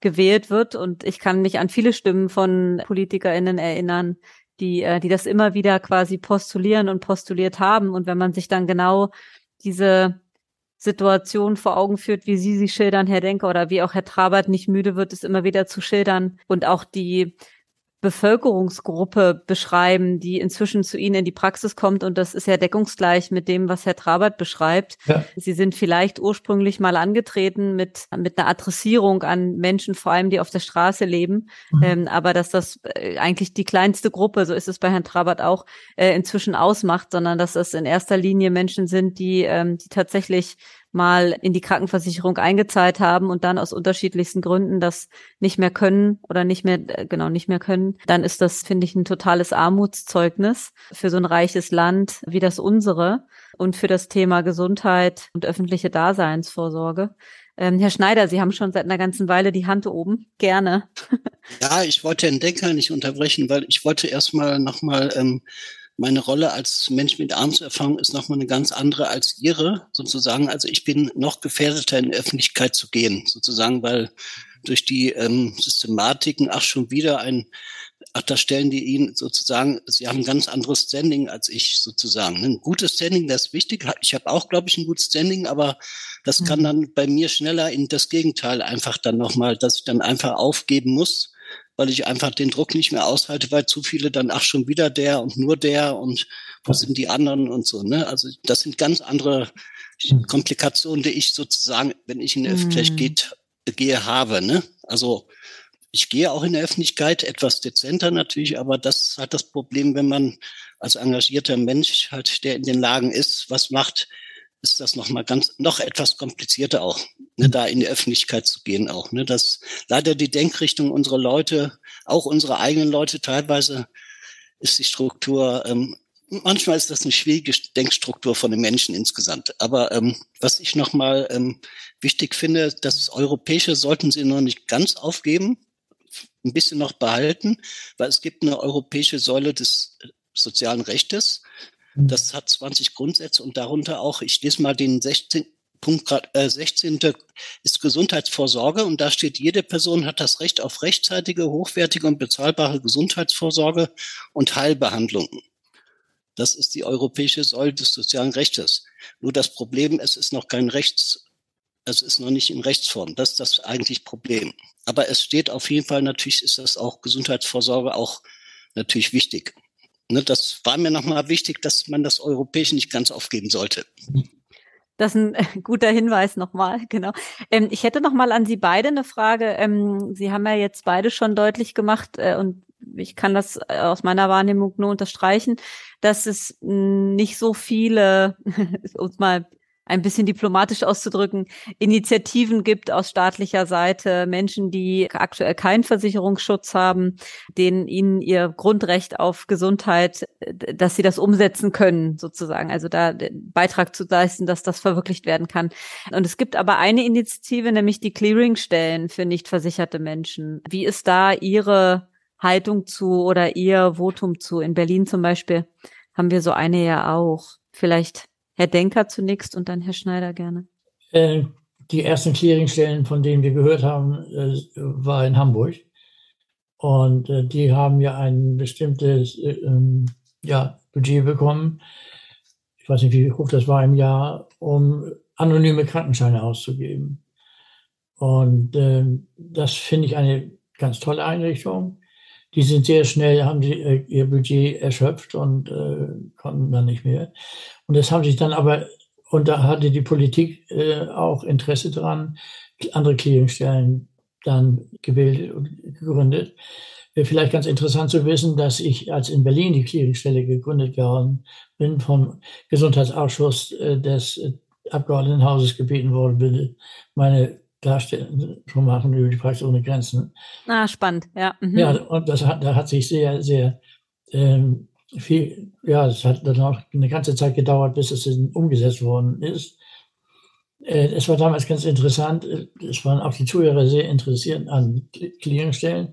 gewählt wird. Und ich kann mich an viele Stimmen von PolitikerInnen erinnern, die, äh, die das immer wieder quasi postulieren und postuliert haben. Und wenn man sich dann genau diese Situation vor Augen führt, wie Sie sie schildern, Herr Denker, oder wie auch Herr Trabert nicht müde wird, es immer wieder zu schildern. Und auch die Bevölkerungsgruppe beschreiben, die inzwischen zu Ihnen in die Praxis kommt. Und das ist ja deckungsgleich mit dem, was Herr Trabert beschreibt. Ja. Sie sind vielleicht ursprünglich mal angetreten mit, mit einer Adressierung an Menschen, vor allem die auf der Straße leben. Mhm. Ähm, aber dass das äh, eigentlich die kleinste Gruppe, so ist es bei Herrn Trabert auch, äh, inzwischen ausmacht, sondern dass das in erster Linie Menschen sind, die, ähm, die tatsächlich mal in die Krankenversicherung eingezahlt haben und dann aus unterschiedlichsten Gründen das nicht mehr können oder nicht mehr, äh, genau, nicht mehr können, dann ist das, finde ich, ein totales Armutszeugnis für so ein reiches Land wie das unsere und für das Thema Gesundheit und öffentliche Daseinsvorsorge. Ähm, Herr Schneider, Sie haben schon seit einer ganzen Weile die Hand oben. Gerne. Ja, ich wollte den Denker nicht unterbrechen, weil ich wollte erstmal nochmal ähm, meine Rolle als Mensch mit Armserfahrung ist nochmal eine ganz andere als ihre, sozusagen. Also ich bin noch gefährdeter in die Öffentlichkeit zu gehen, sozusagen, weil durch die ähm, Systematiken, ach schon wieder ein, ach da stellen die ihn sozusagen, sie haben ein ganz anderes Standing als ich sozusagen. Ein gutes Standing, das ist wichtig. Ich habe auch, glaube ich, ein gutes Standing, aber das kann mhm. dann bei mir schneller in das Gegenteil einfach dann nochmal, dass ich dann einfach aufgeben muss weil ich einfach den Druck nicht mehr aushalte, weil zu viele dann, ach, schon wieder der und nur der und wo sind die anderen und so, ne? Also das sind ganz andere hm. Komplikationen, die ich sozusagen, wenn ich in der Öffentlichkeit mhm. gehe, habe, ne? Also ich gehe auch in der Öffentlichkeit etwas dezenter natürlich, aber das hat das Problem, wenn man als engagierter Mensch halt, der in den Lagen ist, was macht, ist das noch mal ganz noch etwas komplizierter auch, ne, da in die Öffentlichkeit zu gehen auch. Ne, dass leider die Denkrichtung unserer Leute, auch unsere eigenen Leute, teilweise ist die Struktur, ähm, manchmal ist das eine schwierige Denkstruktur von den Menschen insgesamt. Aber ähm, was ich noch mal ähm, wichtig finde, das Europäische sollten Sie noch nicht ganz aufgeben, ein bisschen noch behalten, weil es gibt eine europäische Säule des sozialen Rechtes. Das hat 20 Grundsätze und darunter auch, ich lese mal den 16. Punkt äh, 16. ist Gesundheitsvorsorge und da steht, jede Person hat das Recht auf rechtzeitige, hochwertige und bezahlbare Gesundheitsvorsorge und Heilbehandlung. Das ist die europäische Säule des sozialen Rechtes. Nur das Problem, es ist noch kein Rechts, es ist noch nicht in Rechtsform. Das ist das eigentlich Problem. Aber es steht auf jeden Fall, natürlich ist das auch Gesundheitsvorsorge auch natürlich wichtig. Ne, das war mir nochmal wichtig, dass man das Europäische nicht ganz aufgeben sollte. Das ist ein guter Hinweis nochmal, *laughs* genau. Ähm, ich hätte nochmal an Sie beide eine Frage. Ähm, Sie haben ja jetzt beide schon deutlich gemacht äh, und ich kann das äh, aus meiner Wahrnehmung nur unterstreichen, dass es nicht so viele, *laughs* uns mal ein bisschen diplomatisch auszudrücken, Initiativen gibt aus staatlicher Seite, Menschen, die aktuell keinen Versicherungsschutz haben, denen ihnen ihr Grundrecht auf Gesundheit, dass sie das umsetzen können, sozusagen. Also da Beitrag zu leisten, dass das verwirklicht werden kann. Und es gibt aber eine Initiative, nämlich die Clearingstellen für nicht versicherte Menschen. Wie ist da Ihre Haltung zu oder Ihr Votum zu? In Berlin zum Beispiel haben wir so eine ja auch. Vielleicht Herr Denker zunächst und dann Herr Schneider gerne. Äh, die ersten Clearingstellen, von denen wir gehört haben, äh, war in Hamburg. Und äh, die haben ja ein bestimmtes äh, ähm, ja, Budget bekommen. Ich weiß nicht, wie hoch das war im Jahr, um anonyme Krankenscheine auszugeben. Und äh, das finde ich eine ganz tolle Einrichtung. Die sind sehr schnell, haben äh, ihr Budget erschöpft und konnten dann nicht mehr. Und das haben sich dann aber, und da hatte die Politik äh, auch Interesse dran, andere Clearingstellen dann gebildet und gegründet. Äh, vielleicht ganz interessant zu wissen, dass ich, als in Berlin die Clearingstelle gegründet worden bin, vom Gesundheitsausschuss äh, des Abgeordnetenhauses gebeten worden bin, meine Darstellung zu machen über die Praxis ohne Grenzen. Ah, spannend, ja. Mhm. Ja, und das hat, da hat sich sehr, sehr ähm, viel, ja, es hat dann auch eine ganze Zeit gedauert, bis es umgesetzt worden ist. Äh, es war damals ganz interessant, es waren auch die Zuhörer sehr interessiert an Clearingstellen.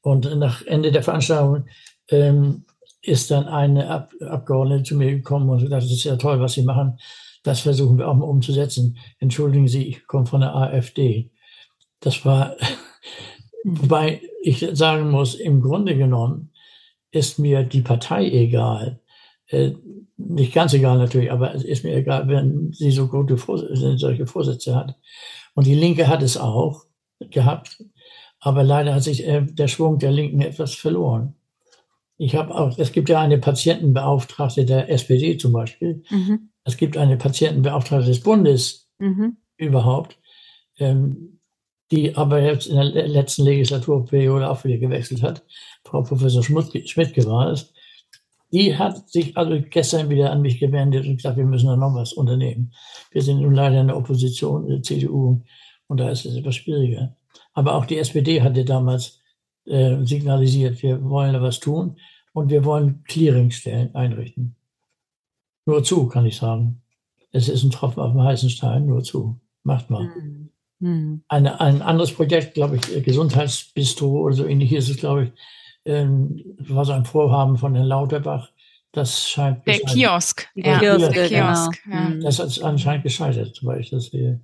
Und nach Ende der Veranstaltung ähm, ist dann eine Ab Abgeordnete zu mir gekommen und gesagt, das ist ja toll, was Sie machen das versuchen wir auch mal umzusetzen. Entschuldigen Sie, ich komme von der AfD. Das war, *laughs* wobei ich sagen muss, im Grunde genommen ist mir die Partei egal. Äh, nicht ganz egal natürlich, aber es ist mir egal, wenn sie so gute solche Vorsätze hat. Und die Linke hat es auch gehabt, aber leider hat sich äh, der Schwung der Linken etwas verloren. Ich habe auch, es gibt ja eine Patientenbeauftragte der SPD zum Beispiel. Mhm. Es gibt eine Patientenbeauftragte des Bundes mhm. überhaupt, ähm, die aber jetzt in der letzten Legislaturperiode auch wieder gewechselt hat. Frau Professor Schmidt war es. Die hat sich also gestern wieder an mich gewendet und gesagt, wir müssen da noch was unternehmen. Wir sind nun leider in der Opposition, in der CDU, und da ist es etwas schwieriger. Aber auch die SPD hatte damals äh, signalisiert, wir wollen da was tun und wir wollen Clearingstellen einrichten. Nur zu, kann ich sagen. Es ist ein Tropfen auf dem heißen Stein, nur zu. Macht mal. Mhm. Mhm. Eine, ein anderes Projekt, glaube ich, Gesundheitsbistro oder so ähnlich ist es, glaube ich, ähm, war so ein Vorhaben von Herrn Lauterbach. Das scheint. Der Kiosk. Ja, Kiosk, der Kiosk. Genau. Ja. Das ist anscheinend gescheitert, weil ich das sehe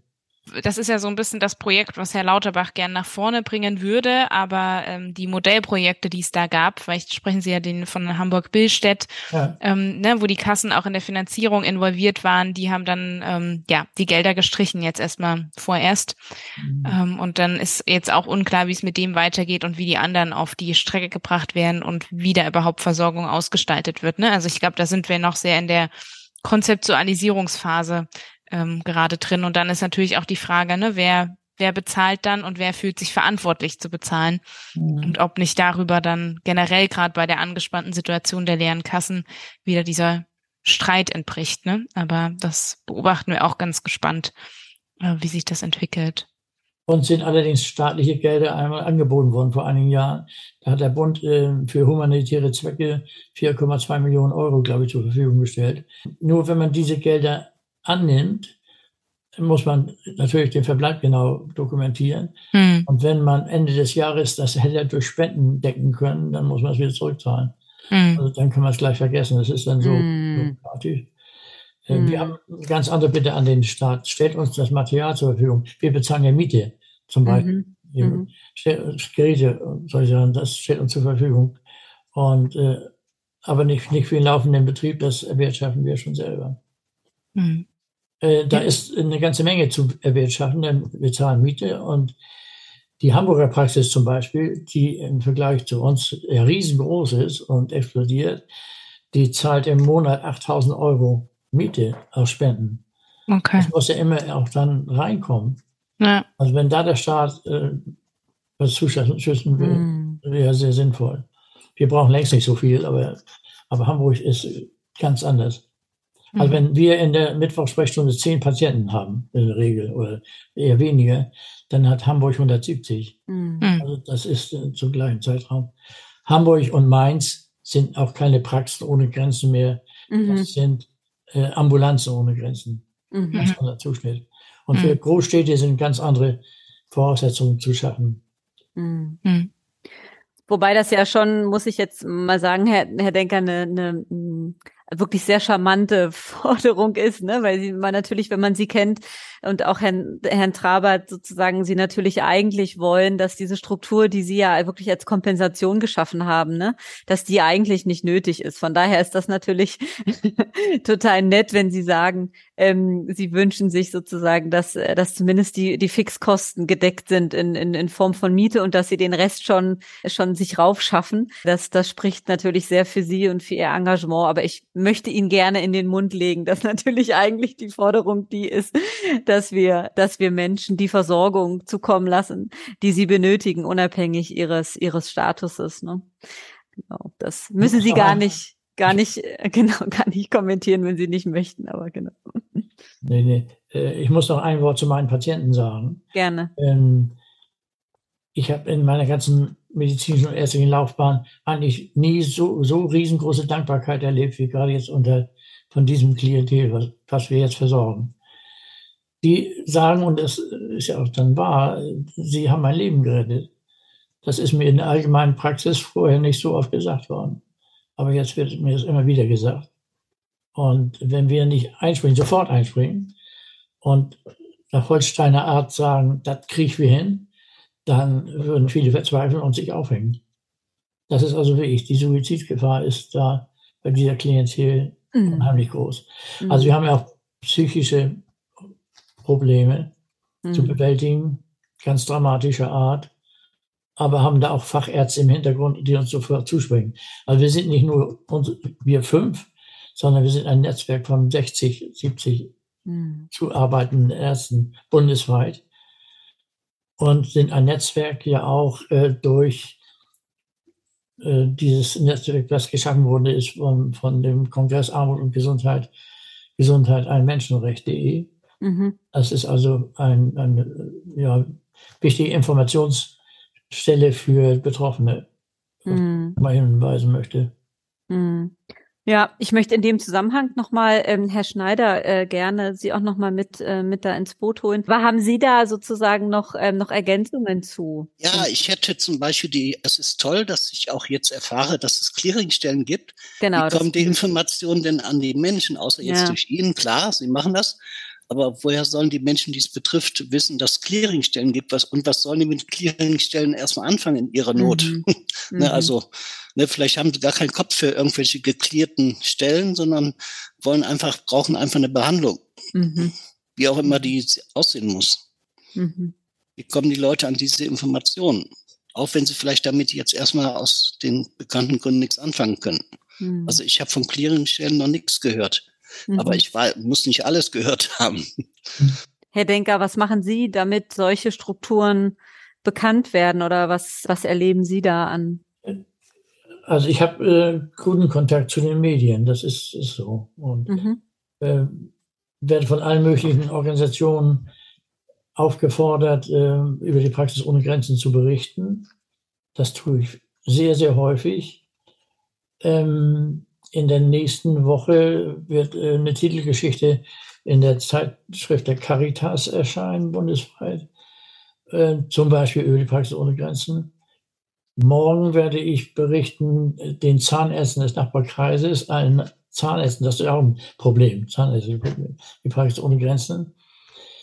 das ist ja so ein bisschen das Projekt, was Herr Lauterbach gern nach vorne bringen würde, aber ähm, die Modellprojekte, die es da gab, vielleicht sprechen Sie ja den von Hamburg-Billstedt, ja. ähm, ne, wo die Kassen auch in der Finanzierung involviert waren, die haben dann ähm, ja die Gelder gestrichen jetzt erstmal vorerst. Mhm. Ähm, und dann ist jetzt auch unklar, wie es mit dem weitergeht und wie die anderen auf die Strecke gebracht werden und wie da überhaupt Versorgung ausgestaltet wird. Ne? Also ich glaube, da sind wir noch sehr in der Konzeptualisierungsphase ähm, gerade drin. Und dann ist natürlich auch die Frage, ne, wer, wer bezahlt dann und wer fühlt sich verantwortlich zu bezahlen. Mhm. Und ob nicht darüber dann generell gerade bei der angespannten Situation der leeren Kassen wieder dieser Streit entbricht. Ne? Aber das beobachten wir auch ganz gespannt, äh, wie sich das entwickelt. Uns sind allerdings staatliche Gelder einmal angeboten worden vor einigen Jahren. Da hat der Bund äh, für humanitäre Zwecke 4,2 Millionen Euro, glaube ich, zur Verfügung gestellt. Nur wenn man diese Gelder annimmt, muss man natürlich den Verbleib genau dokumentieren. Hm. Und wenn man Ende des Jahres das hätte durch Spenden decken können, dann muss man es wieder zurückzahlen. Hm. Also dann kann man es gleich vergessen. Das ist dann so hm. bürokratisch. Hm. Wir haben eine ganz andere Bitte an den Staat. Stellt uns das Material zur Verfügung. Wir bezahlen ja Miete zum Beispiel. Mhm. mhm. Geräte, soll ich sagen, das stellt uns zur Verfügung. Und, äh, aber nicht, nicht für den laufenden Betrieb, das erwirtschaften wir schon selber. Mhm. Äh, da ist eine ganze Menge zu erwirtschaften, denn wir zahlen Miete und die Hamburger Praxis zum Beispiel, die im Vergleich zu uns riesengroß ist und explodiert, die zahlt im Monat 8000 Euro Miete aus Spenden. Okay. Das muss ja immer auch dann reinkommen. Ja. Also wenn da der Staat äh, was zuschüssen will, mm. wäre sehr sinnvoll. Wir brauchen längst nicht so viel, aber, aber Hamburg ist ganz anders. Also mhm. wenn wir in der Mittwochsprechstunde zehn Patienten haben, in der Regel, oder eher weniger, dann hat Hamburg 170. Mhm. Also das ist äh, zum gleichen Zeitraum. Hamburg und Mainz sind auch keine Praxen ohne Grenzen mehr. Mhm. Das sind äh, Ambulanzen ohne Grenzen. Mhm. Ganz anderer Zuschnitt. Und für mhm. Großstädte sind ganz andere Voraussetzungen zu schaffen. Mhm. Wobei das ja schon, muss ich jetzt mal sagen, Herr, Herr Denker, eine, eine wirklich sehr charmante *laughs* Forderung ist, ne? weil sie man natürlich, wenn man sie kennt und auch Herrn, Herrn Trabert sozusagen, sie natürlich eigentlich wollen, dass diese Struktur, die sie ja wirklich als Kompensation geschaffen haben, ne, dass die eigentlich nicht nötig ist. Von daher ist das natürlich *laughs* total nett, wenn sie sagen, ähm, sie wünschen sich sozusagen, dass, äh, dass zumindest die, die Fixkosten gedeckt sind in, in, in Form von Miete und dass sie den Rest schon, schon sich raufschaffen. Das, das spricht natürlich sehr für sie und für ihr Engagement. Aber ich möchte Ihnen gerne in den Mund legen, dass natürlich eigentlich die Forderung die ist, dass wir, dass wir Menschen die Versorgung zukommen lassen, die sie benötigen, unabhängig ihres, ihres Statuses. Ne? Genau, das müssen Sie gar nicht, gar nicht, *laughs* genau, gar nicht kommentieren, wenn Sie nicht möchten, aber genau. Nee, nee. Äh, ich muss noch ein Wort zu meinen Patienten sagen. Gerne. Ähm, ich habe in meiner ganzen medizinischen und ärztlichen Laufbahn eigentlich nie so, so riesengroße Dankbarkeit erlebt, wie gerade jetzt unter von diesem Klientel, was, was wir jetzt versorgen. Die sagen, und das ist ja auch dann wahr, sie haben mein Leben gerettet. Das ist mir in der allgemeinen Praxis vorher nicht so oft gesagt worden. Aber jetzt wird mir das immer wieder gesagt. Und wenn wir nicht einspringen, sofort einspringen und nach Holsteiner Art sagen, das kriegen wir hin, dann würden viele verzweifeln und sich aufhängen. Das ist also wirklich, die Suizidgefahr ist da bei dieser Klientel mhm. unheimlich groß. Mhm. Also wir haben ja auch psychische Probleme zu mhm. bewältigen, ganz dramatischer Art, aber haben da auch Fachärzte im Hintergrund, die uns sofort zusprechen. Also wir sind nicht nur uns, wir fünf, sondern wir sind ein Netzwerk von 60, 70 mhm. zuarbeitenden Ärzten bundesweit und sind ein Netzwerk ja auch äh, durch äh, dieses Netzwerk, das geschaffen wurde, ist von, von dem Kongress Armut und Gesundheit, Gesundheit ein Menschenrecht.de. Mhm. Das ist also ein, eine ja, wichtige Informationsstelle für Betroffene, mhm. mal hinweisen möchte. Mhm. Ja, ich möchte in dem Zusammenhang nochmal, ähm, Herr Schneider, äh, gerne Sie auch nochmal mit, äh, mit da ins Boot holen. Was haben Sie da sozusagen noch, ähm, noch Ergänzungen zu? Ja, ich hätte zum Beispiel die, es ist toll, dass ich auch jetzt erfahre, dass es Clearingstellen gibt. Genau. Wie kommen die Informationen denn an die Menschen, außer jetzt ja. durch Ihnen? Klar, Sie machen das. Aber woher sollen die Menschen, die es betrifft, wissen, dass es Clearingstellen gibt? Was, und was sollen die mit Clearingstellen erstmal anfangen in ihrer Not? Mhm. *laughs* ne, mhm. also, ne, vielleicht haben sie gar keinen Kopf für irgendwelche geklärten Stellen, sondern wollen einfach, brauchen einfach eine Behandlung. Mhm. Wie auch immer die aussehen muss. Mhm. Wie kommen die Leute an diese Informationen? Auch wenn sie vielleicht damit jetzt erstmal aus den bekannten Gründen nichts anfangen können. Mhm. Also ich habe von Clearingstellen noch nichts gehört. Mhm. Aber ich war, muss nicht alles gehört *laughs* haben. Herr Denker, was machen Sie, damit solche Strukturen bekannt werden oder was, was erleben Sie da an? Also ich habe äh, guten Kontakt zu den Medien, das ist, ist so. Und mhm. äh, werde von allen möglichen Organisationen aufgefordert, äh, über die Praxis ohne Grenzen zu berichten. Das tue ich sehr, sehr häufig. Ähm, in der nächsten Woche wird äh, eine Titelgeschichte in der Zeitschrift der Caritas erscheinen, bundesweit, äh, zum Beispiel über die Praxis ohne Grenzen. Morgen werde ich berichten, äh, den Zahnärzten des Nachbarkreises, allen Zahnärzten, das ist auch ein Problem, Zahnärzte, die Praxis ohne Grenzen.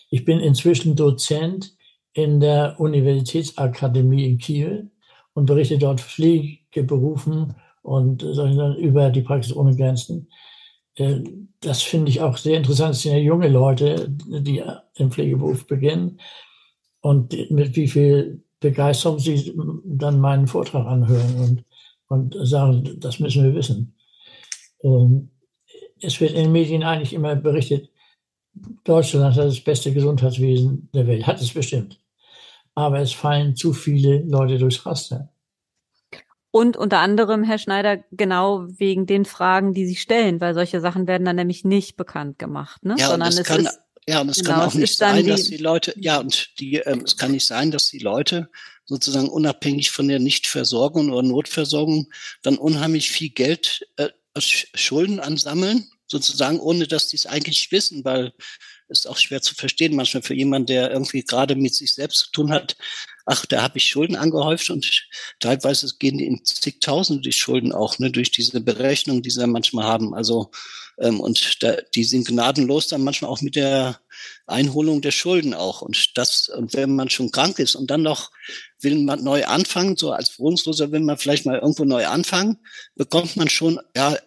Ich bin inzwischen Dozent in der Universitätsakademie in Kiel und berichte dort Pflegeberufen und sondern über die Praxis ohne Grenzen. Äh, das finde ich auch sehr interessant. Es sind ja junge Leute, die im Pflegeberuf beginnen und mit wie viel Begeisterung sie dann meinen Vortrag anhören und, und sagen, das müssen wir wissen. Ähm, es wird in den Medien eigentlich immer berichtet, Deutschland hat das beste Gesundheitswesen der Welt, hat es bestimmt. Aber es fallen zu viele Leute durchs Raster. Und unter anderem, Herr Schneider, genau wegen den Fragen, die Sie stellen, weil solche Sachen werden dann nämlich nicht bekannt gemacht, ne? Ja, Sondern es kann, ist, ja, und es genau, kann auch nicht sein, dass die Leute, ja, und die, ähm, es kann nicht sein, dass die Leute sozusagen unabhängig von der Nichtversorgung oder Notversorgung dann unheimlich viel Geld, äh, Schulden ansammeln, sozusagen, ohne dass die es eigentlich wissen, weil ist auch schwer zu verstehen manchmal für jemanden, der irgendwie gerade mit sich selbst zu tun hat. Ach, da habe ich Schulden angehäuft und teilweise gehen die in zigtausende die Schulden auch, ne, durch diese Berechnung, die sie manchmal haben. Also ähm, und da, die sind gnadenlos dann manchmal auch mit der Einholung der Schulden auch. Und das, und wenn man schon krank ist und dann noch will man neu anfangen, so als Wohnungsloser will man vielleicht mal irgendwo neu anfangen, bekommt man schon, ja,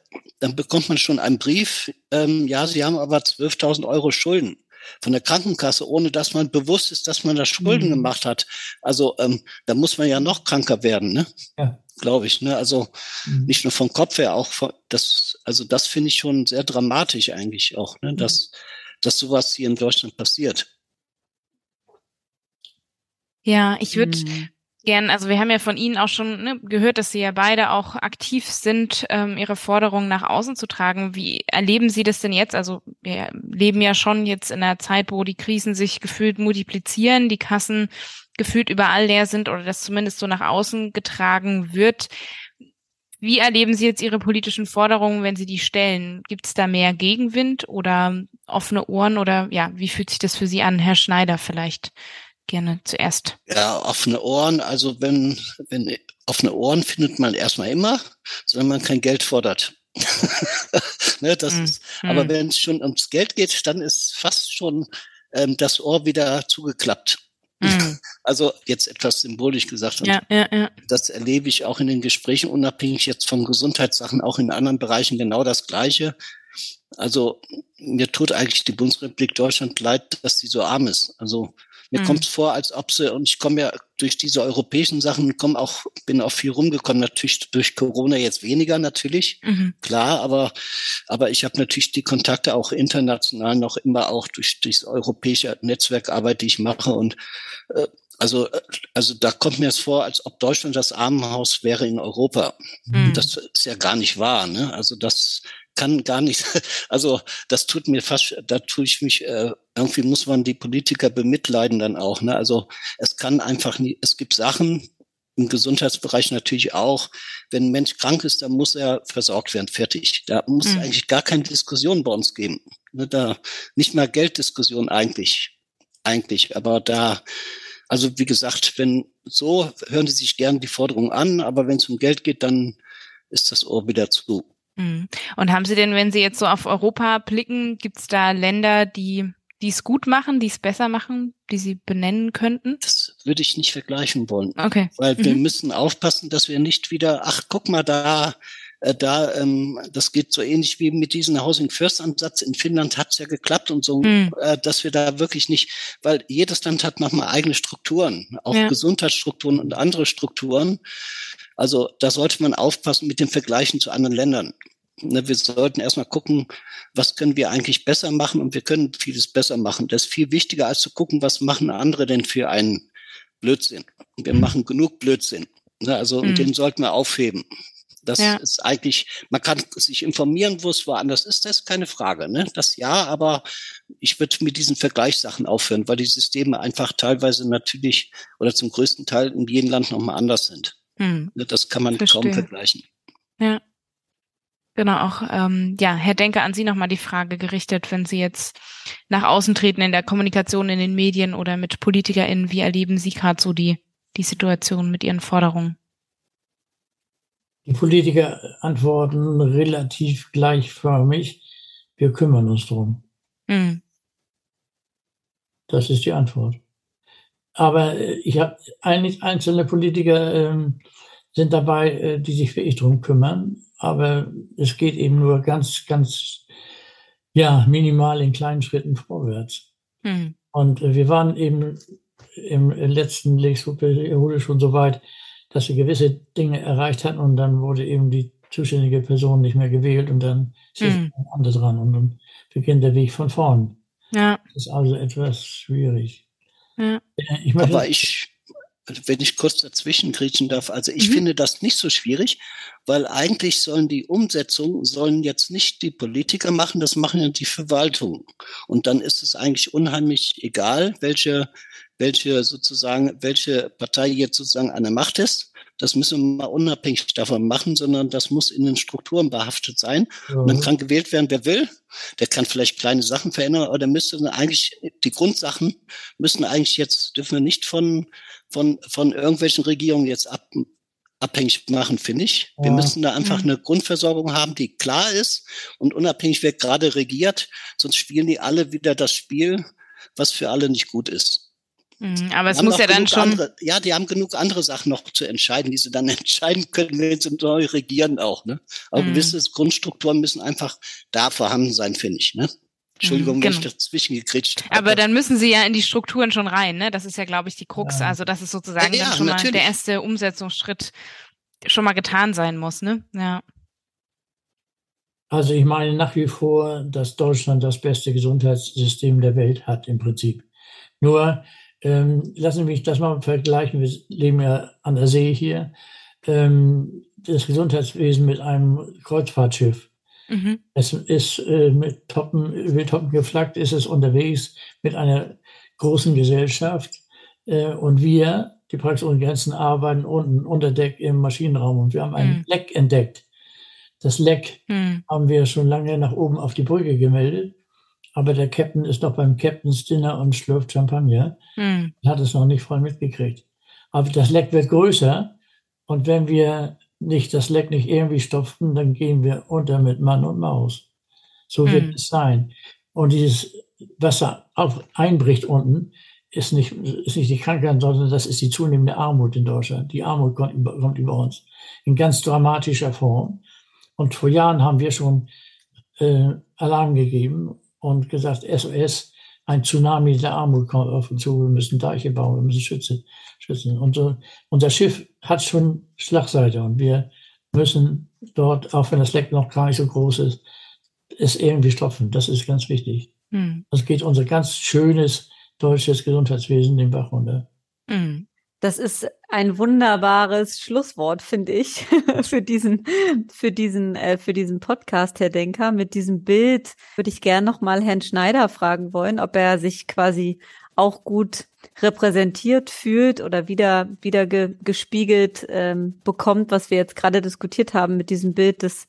dann bekommt man schon einen Brief, ähm, ja, Sie haben aber 12.000 Euro Schulden von der Krankenkasse, ohne dass man bewusst ist, dass man da Schulden mhm. gemacht hat. Also ähm, da muss man ja noch kranker werden, ne? Ja. Glaube ich. Ne? Also mhm. nicht nur vom Kopf her, auch von, das, also das finde ich schon sehr dramatisch eigentlich auch, ne? dass, dass sowas hier in Deutschland passiert. Ja, ich würde mhm gern, also wir haben ja von Ihnen auch schon ne, gehört, dass Sie ja beide auch aktiv sind, ähm, Ihre Forderungen nach außen zu tragen. Wie erleben Sie das denn jetzt? Also wir leben ja schon jetzt in einer Zeit, wo die Krisen sich gefühlt multiplizieren, die Kassen gefühlt überall leer sind oder das zumindest so nach außen getragen wird. Wie erleben Sie jetzt Ihre politischen Forderungen, wenn Sie die stellen? Gibt es da mehr Gegenwind oder offene Ohren oder ja, wie fühlt sich das für Sie an, Herr Schneider vielleicht? Gerne zuerst? Ja, offene Ohren. Also wenn, wenn offene Ohren findet man erstmal immer, solange man kein Geld fordert. *laughs* ne, das mm, ist, mm. Aber wenn es schon ums Geld geht, dann ist fast schon ähm, das Ohr wieder zugeklappt. Mm. *laughs* Also jetzt etwas symbolisch gesagt. Und ja, ja, ja. Das erlebe ich auch in den Gesprächen, unabhängig jetzt von Gesundheitssachen, auch in anderen Bereichen genau das Gleiche. Also mir tut eigentlich die Bundesrepublik Deutschland leid, dass sie so arm ist. Also mir mhm. kommt es vor, als ob sie, und ich komme ja durch diese europäischen Sachen, komm auch, bin auch viel rumgekommen, natürlich durch Corona jetzt weniger natürlich, mhm. klar, aber, aber ich habe natürlich die Kontakte auch international noch immer auch durch, durch das europäische Netzwerkarbeit, die ich mache und äh, also, also da kommt mir es vor, als ob Deutschland das Armenhaus wäre in Europa. Mhm. Das ist ja gar nicht wahr. Ne? Also das kann gar nicht, *laughs* also das tut mir fast, da tue ich mich, äh, irgendwie muss man die Politiker bemitleiden dann auch. Ne? Also es kann einfach nie, es gibt Sachen, im Gesundheitsbereich natürlich auch. Wenn ein Mensch krank ist, dann muss er versorgt werden, fertig. Da muss mhm. eigentlich gar keine Diskussion bei uns geben. Ne? Da nicht mal Gelddiskussion eigentlich, eigentlich. Aber da, also wie gesagt, wenn so hören Sie sich gern die Forderung an, aber wenn es um Geld geht, dann ist das Ohr wieder zu. Mhm. Und haben Sie denn, wenn Sie jetzt so auf Europa blicken, gibt es da Länder, die die es gut machen, die es besser machen, die Sie benennen könnten? Das würde ich nicht vergleichen wollen. Okay. Weil mhm. wir müssen aufpassen, dass wir nicht wieder, ach, guck mal da, äh, da, ähm, das geht so ähnlich wie mit diesem Housing First Ansatz. In Finnland hat's ja geklappt und so, mhm. äh, dass wir da wirklich nicht, weil jedes Land hat nochmal eigene Strukturen, auch ja. Gesundheitsstrukturen und andere Strukturen. Also da sollte man aufpassen mit dem Vergleichen zu anderen Ländern. Ne, wir sollten erstmal gucken, was können wir eigentlich besser machen und wir können vieles besser machen. Das ist viel wichtiger, als zu gucken, was machen andere denn für einen Blödsinn. Wir machen genug Blödsinn. Ne, also mhm. den sollten wir aufheben. Das ja. ist eigentlich, man kann sich informieren, wo es woanders ist, das ist keine Frage. Ne? Das ja, aber ich würde mit diesen Vergleichssachen aufhören, weil die Systeme einfach teilweise natürlich oder zum größten Teil in jedem Land nochmal anders sind. Hm. Das kann man Verstehe. kaum vergleichen. Ja. Genau, auch ähm, ja, Herr Denker, an Sie nochmal die Frage gerichtet, wenn Sie jetzt nach außen treten in der Kommunikation, in den Medien oder mit PolitikerInnen, wie erleben Sie gerade so die, die Situation mit Ihren Forderungen? Die Politiker antworten relativ gleichförmig, wir kümmern uns drum. Mhm. Das ist die Antwort. Aber äh, ich habe einzelne Politiker ähm, sind dabei, äh, die sich wirklich drum kümmern. Aber es geht eben nur ganz, ganz, ja, minimal in kleinen Schritten vorwärts. Mhm. Und äh, wir waren eben im letzten Legislaturperiode schon so weit, dass wir gewisse Dinge erreicht hatten und dann wurde eben die zuständige Person nicht mehr gewählt und dann ist mhm. ein anderer dran und dann beginnt der Weg von vorn. Ja. Das ist also etwas schwierig. Ja. Ich Aber ich, wenn ich kurz dazwischen kriechen darf, also ich mhm. finde das nicht so schwierig, weil eigentlich sollen die Umsetzung, sollen jetzt nicht die Politiker machen, das machen ja die Verwaltung. Und dann ist es eigentlich unheimlich egal, welche, welche sozusagen, welche Partei jetzt sozusagen an der Macht ist. Das müssen wir mal unabhängig davon machen, sondern das muss in den Strukturen behaftet sein. Mhm. Und dann kann gewählt werden, wer will. Der kann vielleicht kleine Sachen verändern, aber der müsste eigentlich, die Grundsachen müssen eigentlich jetzt, dürfen wir nicht von, von, von irgendwelchen Regierungen jetzt ab, abhängig machen, finde ich. Wir ja. müssen da einfach mhm. eine Grundversorgung haben, die klar ist und unabhängig, wer gerade regiert, sonst spielen die alle wieder das Spiel, was für alle nicht gut ist. Mhm, aber es muss ja dann schon. Andere, ja, die haben genug andere Sachen noch zu entscheiden, die sie dann *laughs* entscheiden können, wenn sie neu regieren auch. Ne? Aber mhm. gewisse Grundstrukturen müssen einfach da vorhanden sein, finde ich. Ne? Entschuldigung, genau. wenn ich genau. dazwischen gekritscht habe. Aber dann müssen sie ja in die Strukturen schon rein, ne? Das ist ja, glaube ich, die Krux. Ja. Also das ist sozusagen ja, ja, schon natürlich. mal der erste Umsetzungsschritt schon mal getan sein muss, ne? Ja. Also ich meine nach wie vor, dass Deutschland das beste Gesundheitssystem der Welt hat im Prinzip. Nur ähm, lassen Sie mich das mal vergleichen. Wir leben ja an der See hier. Ähm, das Gesundheitswesen mit einem Kreuzfahrtschiff. Mhm. Es ist äh, mit Toppen, mit Toppen geflaggt, ist es unterwegs mit einer großen Gesellschaft. Äh, und wir, die Praxis ohne Grenzen, arbeiten unten unter Deck im Maschinenraum und wir haben ein mhm. Leck entdeckt. Das Leck mhm. haben wir schon lange nach oben auf die Brücke gemeldet aber der Captain ist noch beim Captain's Dinner und schlürft Champagner. Mhm. Hat es noch nicht voll mitgekriegt. Aber das Leck wird größer und wenn wir nicht das Leck nicht irgendwie stopfen, dann gehen wir unter mit Mann und Maus. So wird mhm. es sein. Und dieses Wasser auf, einbricht unten, ist nicht, ist nicht die Krankheit, sondern das ist die zunehmende Armut in Deutschland. Die Armut kommt, kommt über uns in ganz dramatischer Form. Und vor Jahren haben wir schon äh, Alarm gegeben und gesagt, SOS, ein Tsunami der Armut kommt auf uns zu, wir müssen Deiche bauen, wir müssen schützen. schützen. Und so, unser Schiff hat schon Schlagseite und wir müssen dort, auch wenn das Leck noch gar nicht so groß ist, es irgendwie stopfen. Das ist ganz wichtig. Mhm. Das geht unser ganz schönes deutsches Gesundheitswesen den Bach runter. Mhm. Das ist ein wunderbares Schlusswort, finde ich, *laughs* für diesen, für diesen, äh, für diesen Podcast, Herr Denker. Mit diesem Bild würde ich gern nochmal Herrn Schneider fragen wollen, ob er sich quasi auch gut repräsentiert fühlt oder wieder wieder ge, gespiegelt ähm, bekommt, was wir jetzt gerade diskutiert haben mit diesem Bild des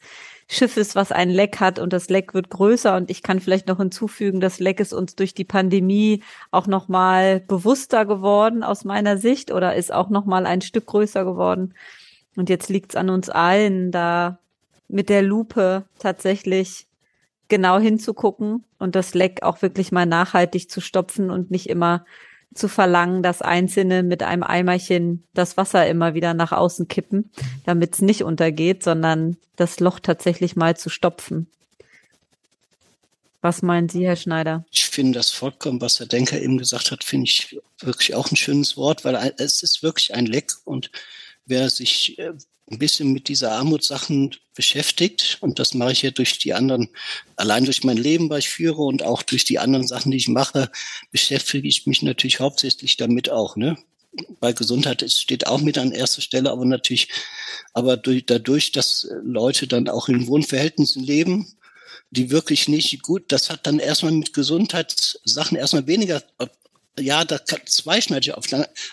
Schiffes, was ein Leck hat und das Leck wird größer. Und ich kann vielleicht noch hinzufügen, das Leck ist uns durch die Pandemie auch noch mal bewusster geworden aus meiner Sicht oder ist auch noch mal ein Stück größer geworden. Und jetzt liegt es an uns allen, da mit der Lupe tatsächlich genau hinzugucken und das Leck auch wirklich mal nachhaltig zu stopfen und nicht immer zu verlangen, dass Einzelne mit einem Eimerchen das Wasser immer wieder nach außen kippen, damit es nicht untergeht, sondern das Loch tatsächlich mal zu stopfen. Was meinen Sie, Herr Schneider? Ich finde das vollkommen, was Herr Denker eben gesagt hat, finde ich wirklich auch ein schönes Wort, weil es ist wirklich ein Leck und wer sich äh, ein bisschen mit dieser Armutssachen beschäftigt. Und das mache ich ja durch die anderen, allein durch mein Leben, was ich führe und auch durch die anderen Sachen, die ich mache, beschäftige ich mich natürlich hauptsächlich damit auch, ne? Bei Gesundheit steht auch mit an erster Stelle, aber natürlich, aber durch, dadurch, dass Leute dann auch in Wohnverhältnissen leben, die wirklich nicht gut, das hat dann erstmal mit Gesundheitssachen erstmal weniger, ja, da kann zweischneidig auf,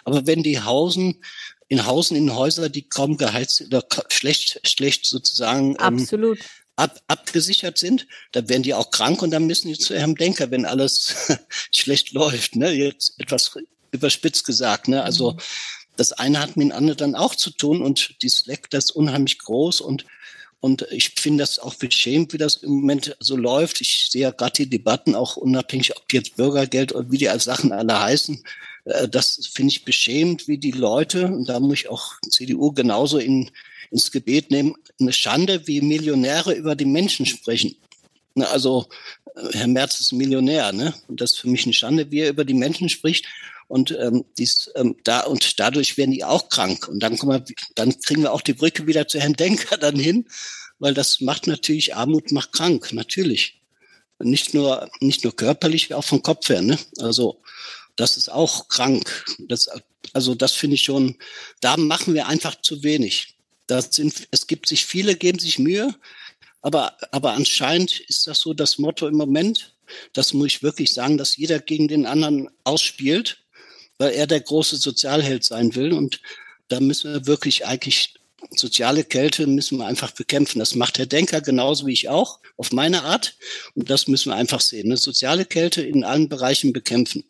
aber wenn die Hausen in Hausen, in Häuser, die kaum geheizt oder schlecht, schlecht sozusagen ähm, Absolut. ab, abgesichert sind, da werden die auch krank und dann müssen die zu ihrem Denker, wenn alles *laughs* schlecht läuft. Ne? Jetzt etwas überspitzt gesagt. Ne? Also mhm. das eine hat mit dem anderen dann auch zu tun und die Slack, das ist unheimlich groß und und ich finde das auch beschämt, wie das im Moment so läuft. Ich sehe ja gerade die Debatten auch unabhängig, ob jetzt Bürgergeld oder wie die als Sachen alle heißen. Äh, das finde ich beschämend, wie die Leute, und da muss ich auch CDU genauso in, ins Gebet nehmen, eine Schande, wie Millionäre über die Menschen sprechen. Also äh, Herr Merz ist Millionär, ne? Und das ist für mich eine Schande, wie er über die Menschen spricht. Und ähm, dies, ähm, da und dadurch werden die auch krank. Und dann kommen wir, dann kriegen wir auch die Brücke wieder zu Herrn Denker *laughs* dann hin, weil das macht natürlich Armut macht krank, natürlich. Nicht nur nicht nur körperlich, auch vom Kopf her. Ne? Also das ist auch krank. Das, also das finde ich schon, da machen wir einfach zu wenig. Das sind, es gibt sich viele, geben sich Mühe, aber, aber anscheinend ist das so das Motto im Moment. Das muss ich wirklich sagen, dass jeder gegen den anderen ausspielt, weil er der große Sozialheld sein will. Und da müssen wir wirklich eigentlich soziale Kälte müssen wir einfach bekämpfen. Das macht Herr Denker genauso wie ich auch, auf meine Art. Und das müssen wir einfach sehen. Eine soziale Kälte in allen Bereichen bekämpfen.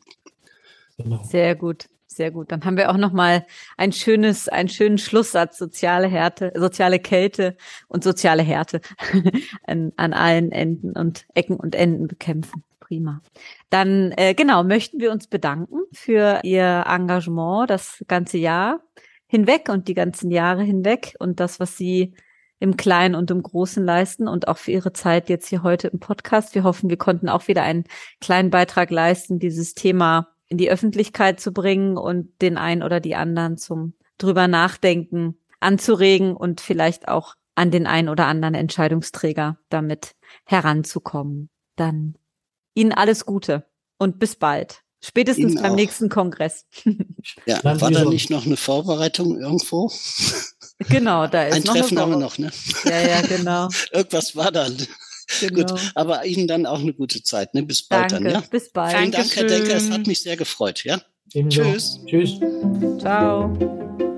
Genau. Sehr gut. Sehr gut. Dann haben wir auch noch mal ein schönes, einen schönen Schlusssatz: soziale Härte, soziale Kälte und soziale Härte *laughs* an, an allen Enden und Ecken und Enden bekämpfen. Prima. Dann äh, genau möchten wir uns bedanken für Ihr Engagement das ganze Jahr hinweg und die ganzen Jahre hinweg und das, was Sie im Kleinen und im Großen leisten und auch für Ihre Zeit jetzt hier heute im Podcast. Wir hoffen, wir konnten auch wieder einen kleinen Beitrag leisten, dieses Thema in die Öffentlichkeit zu bringen und den einen oder die anderen zum drüber nachdenken anzuregen und vielleicht auch an den einen oder anderen Entscheidungsträger damit heranzukommen. Dann Ihnen alles Gute und bis bald. Spätestens Ihnen beim auch. nächsten Kongress. *laughs* Ja, war da nicht noch eine Vorbereitung irgendwo? Genau, da ist Ein noch Treffen haben wir noch, ne? Ja, ja, genau. *laughs* Irgendwas war da. Genau. Gut, aber Ihnen dann auch eine gute Zeit. Ne? Bis bald Danke, dann. Ja? Bis bald. Vielen Dank, Herr Denker. Es hat mich sehr gefreut. Ja? Ebenso. Tschüss. Tschüss. Ciao.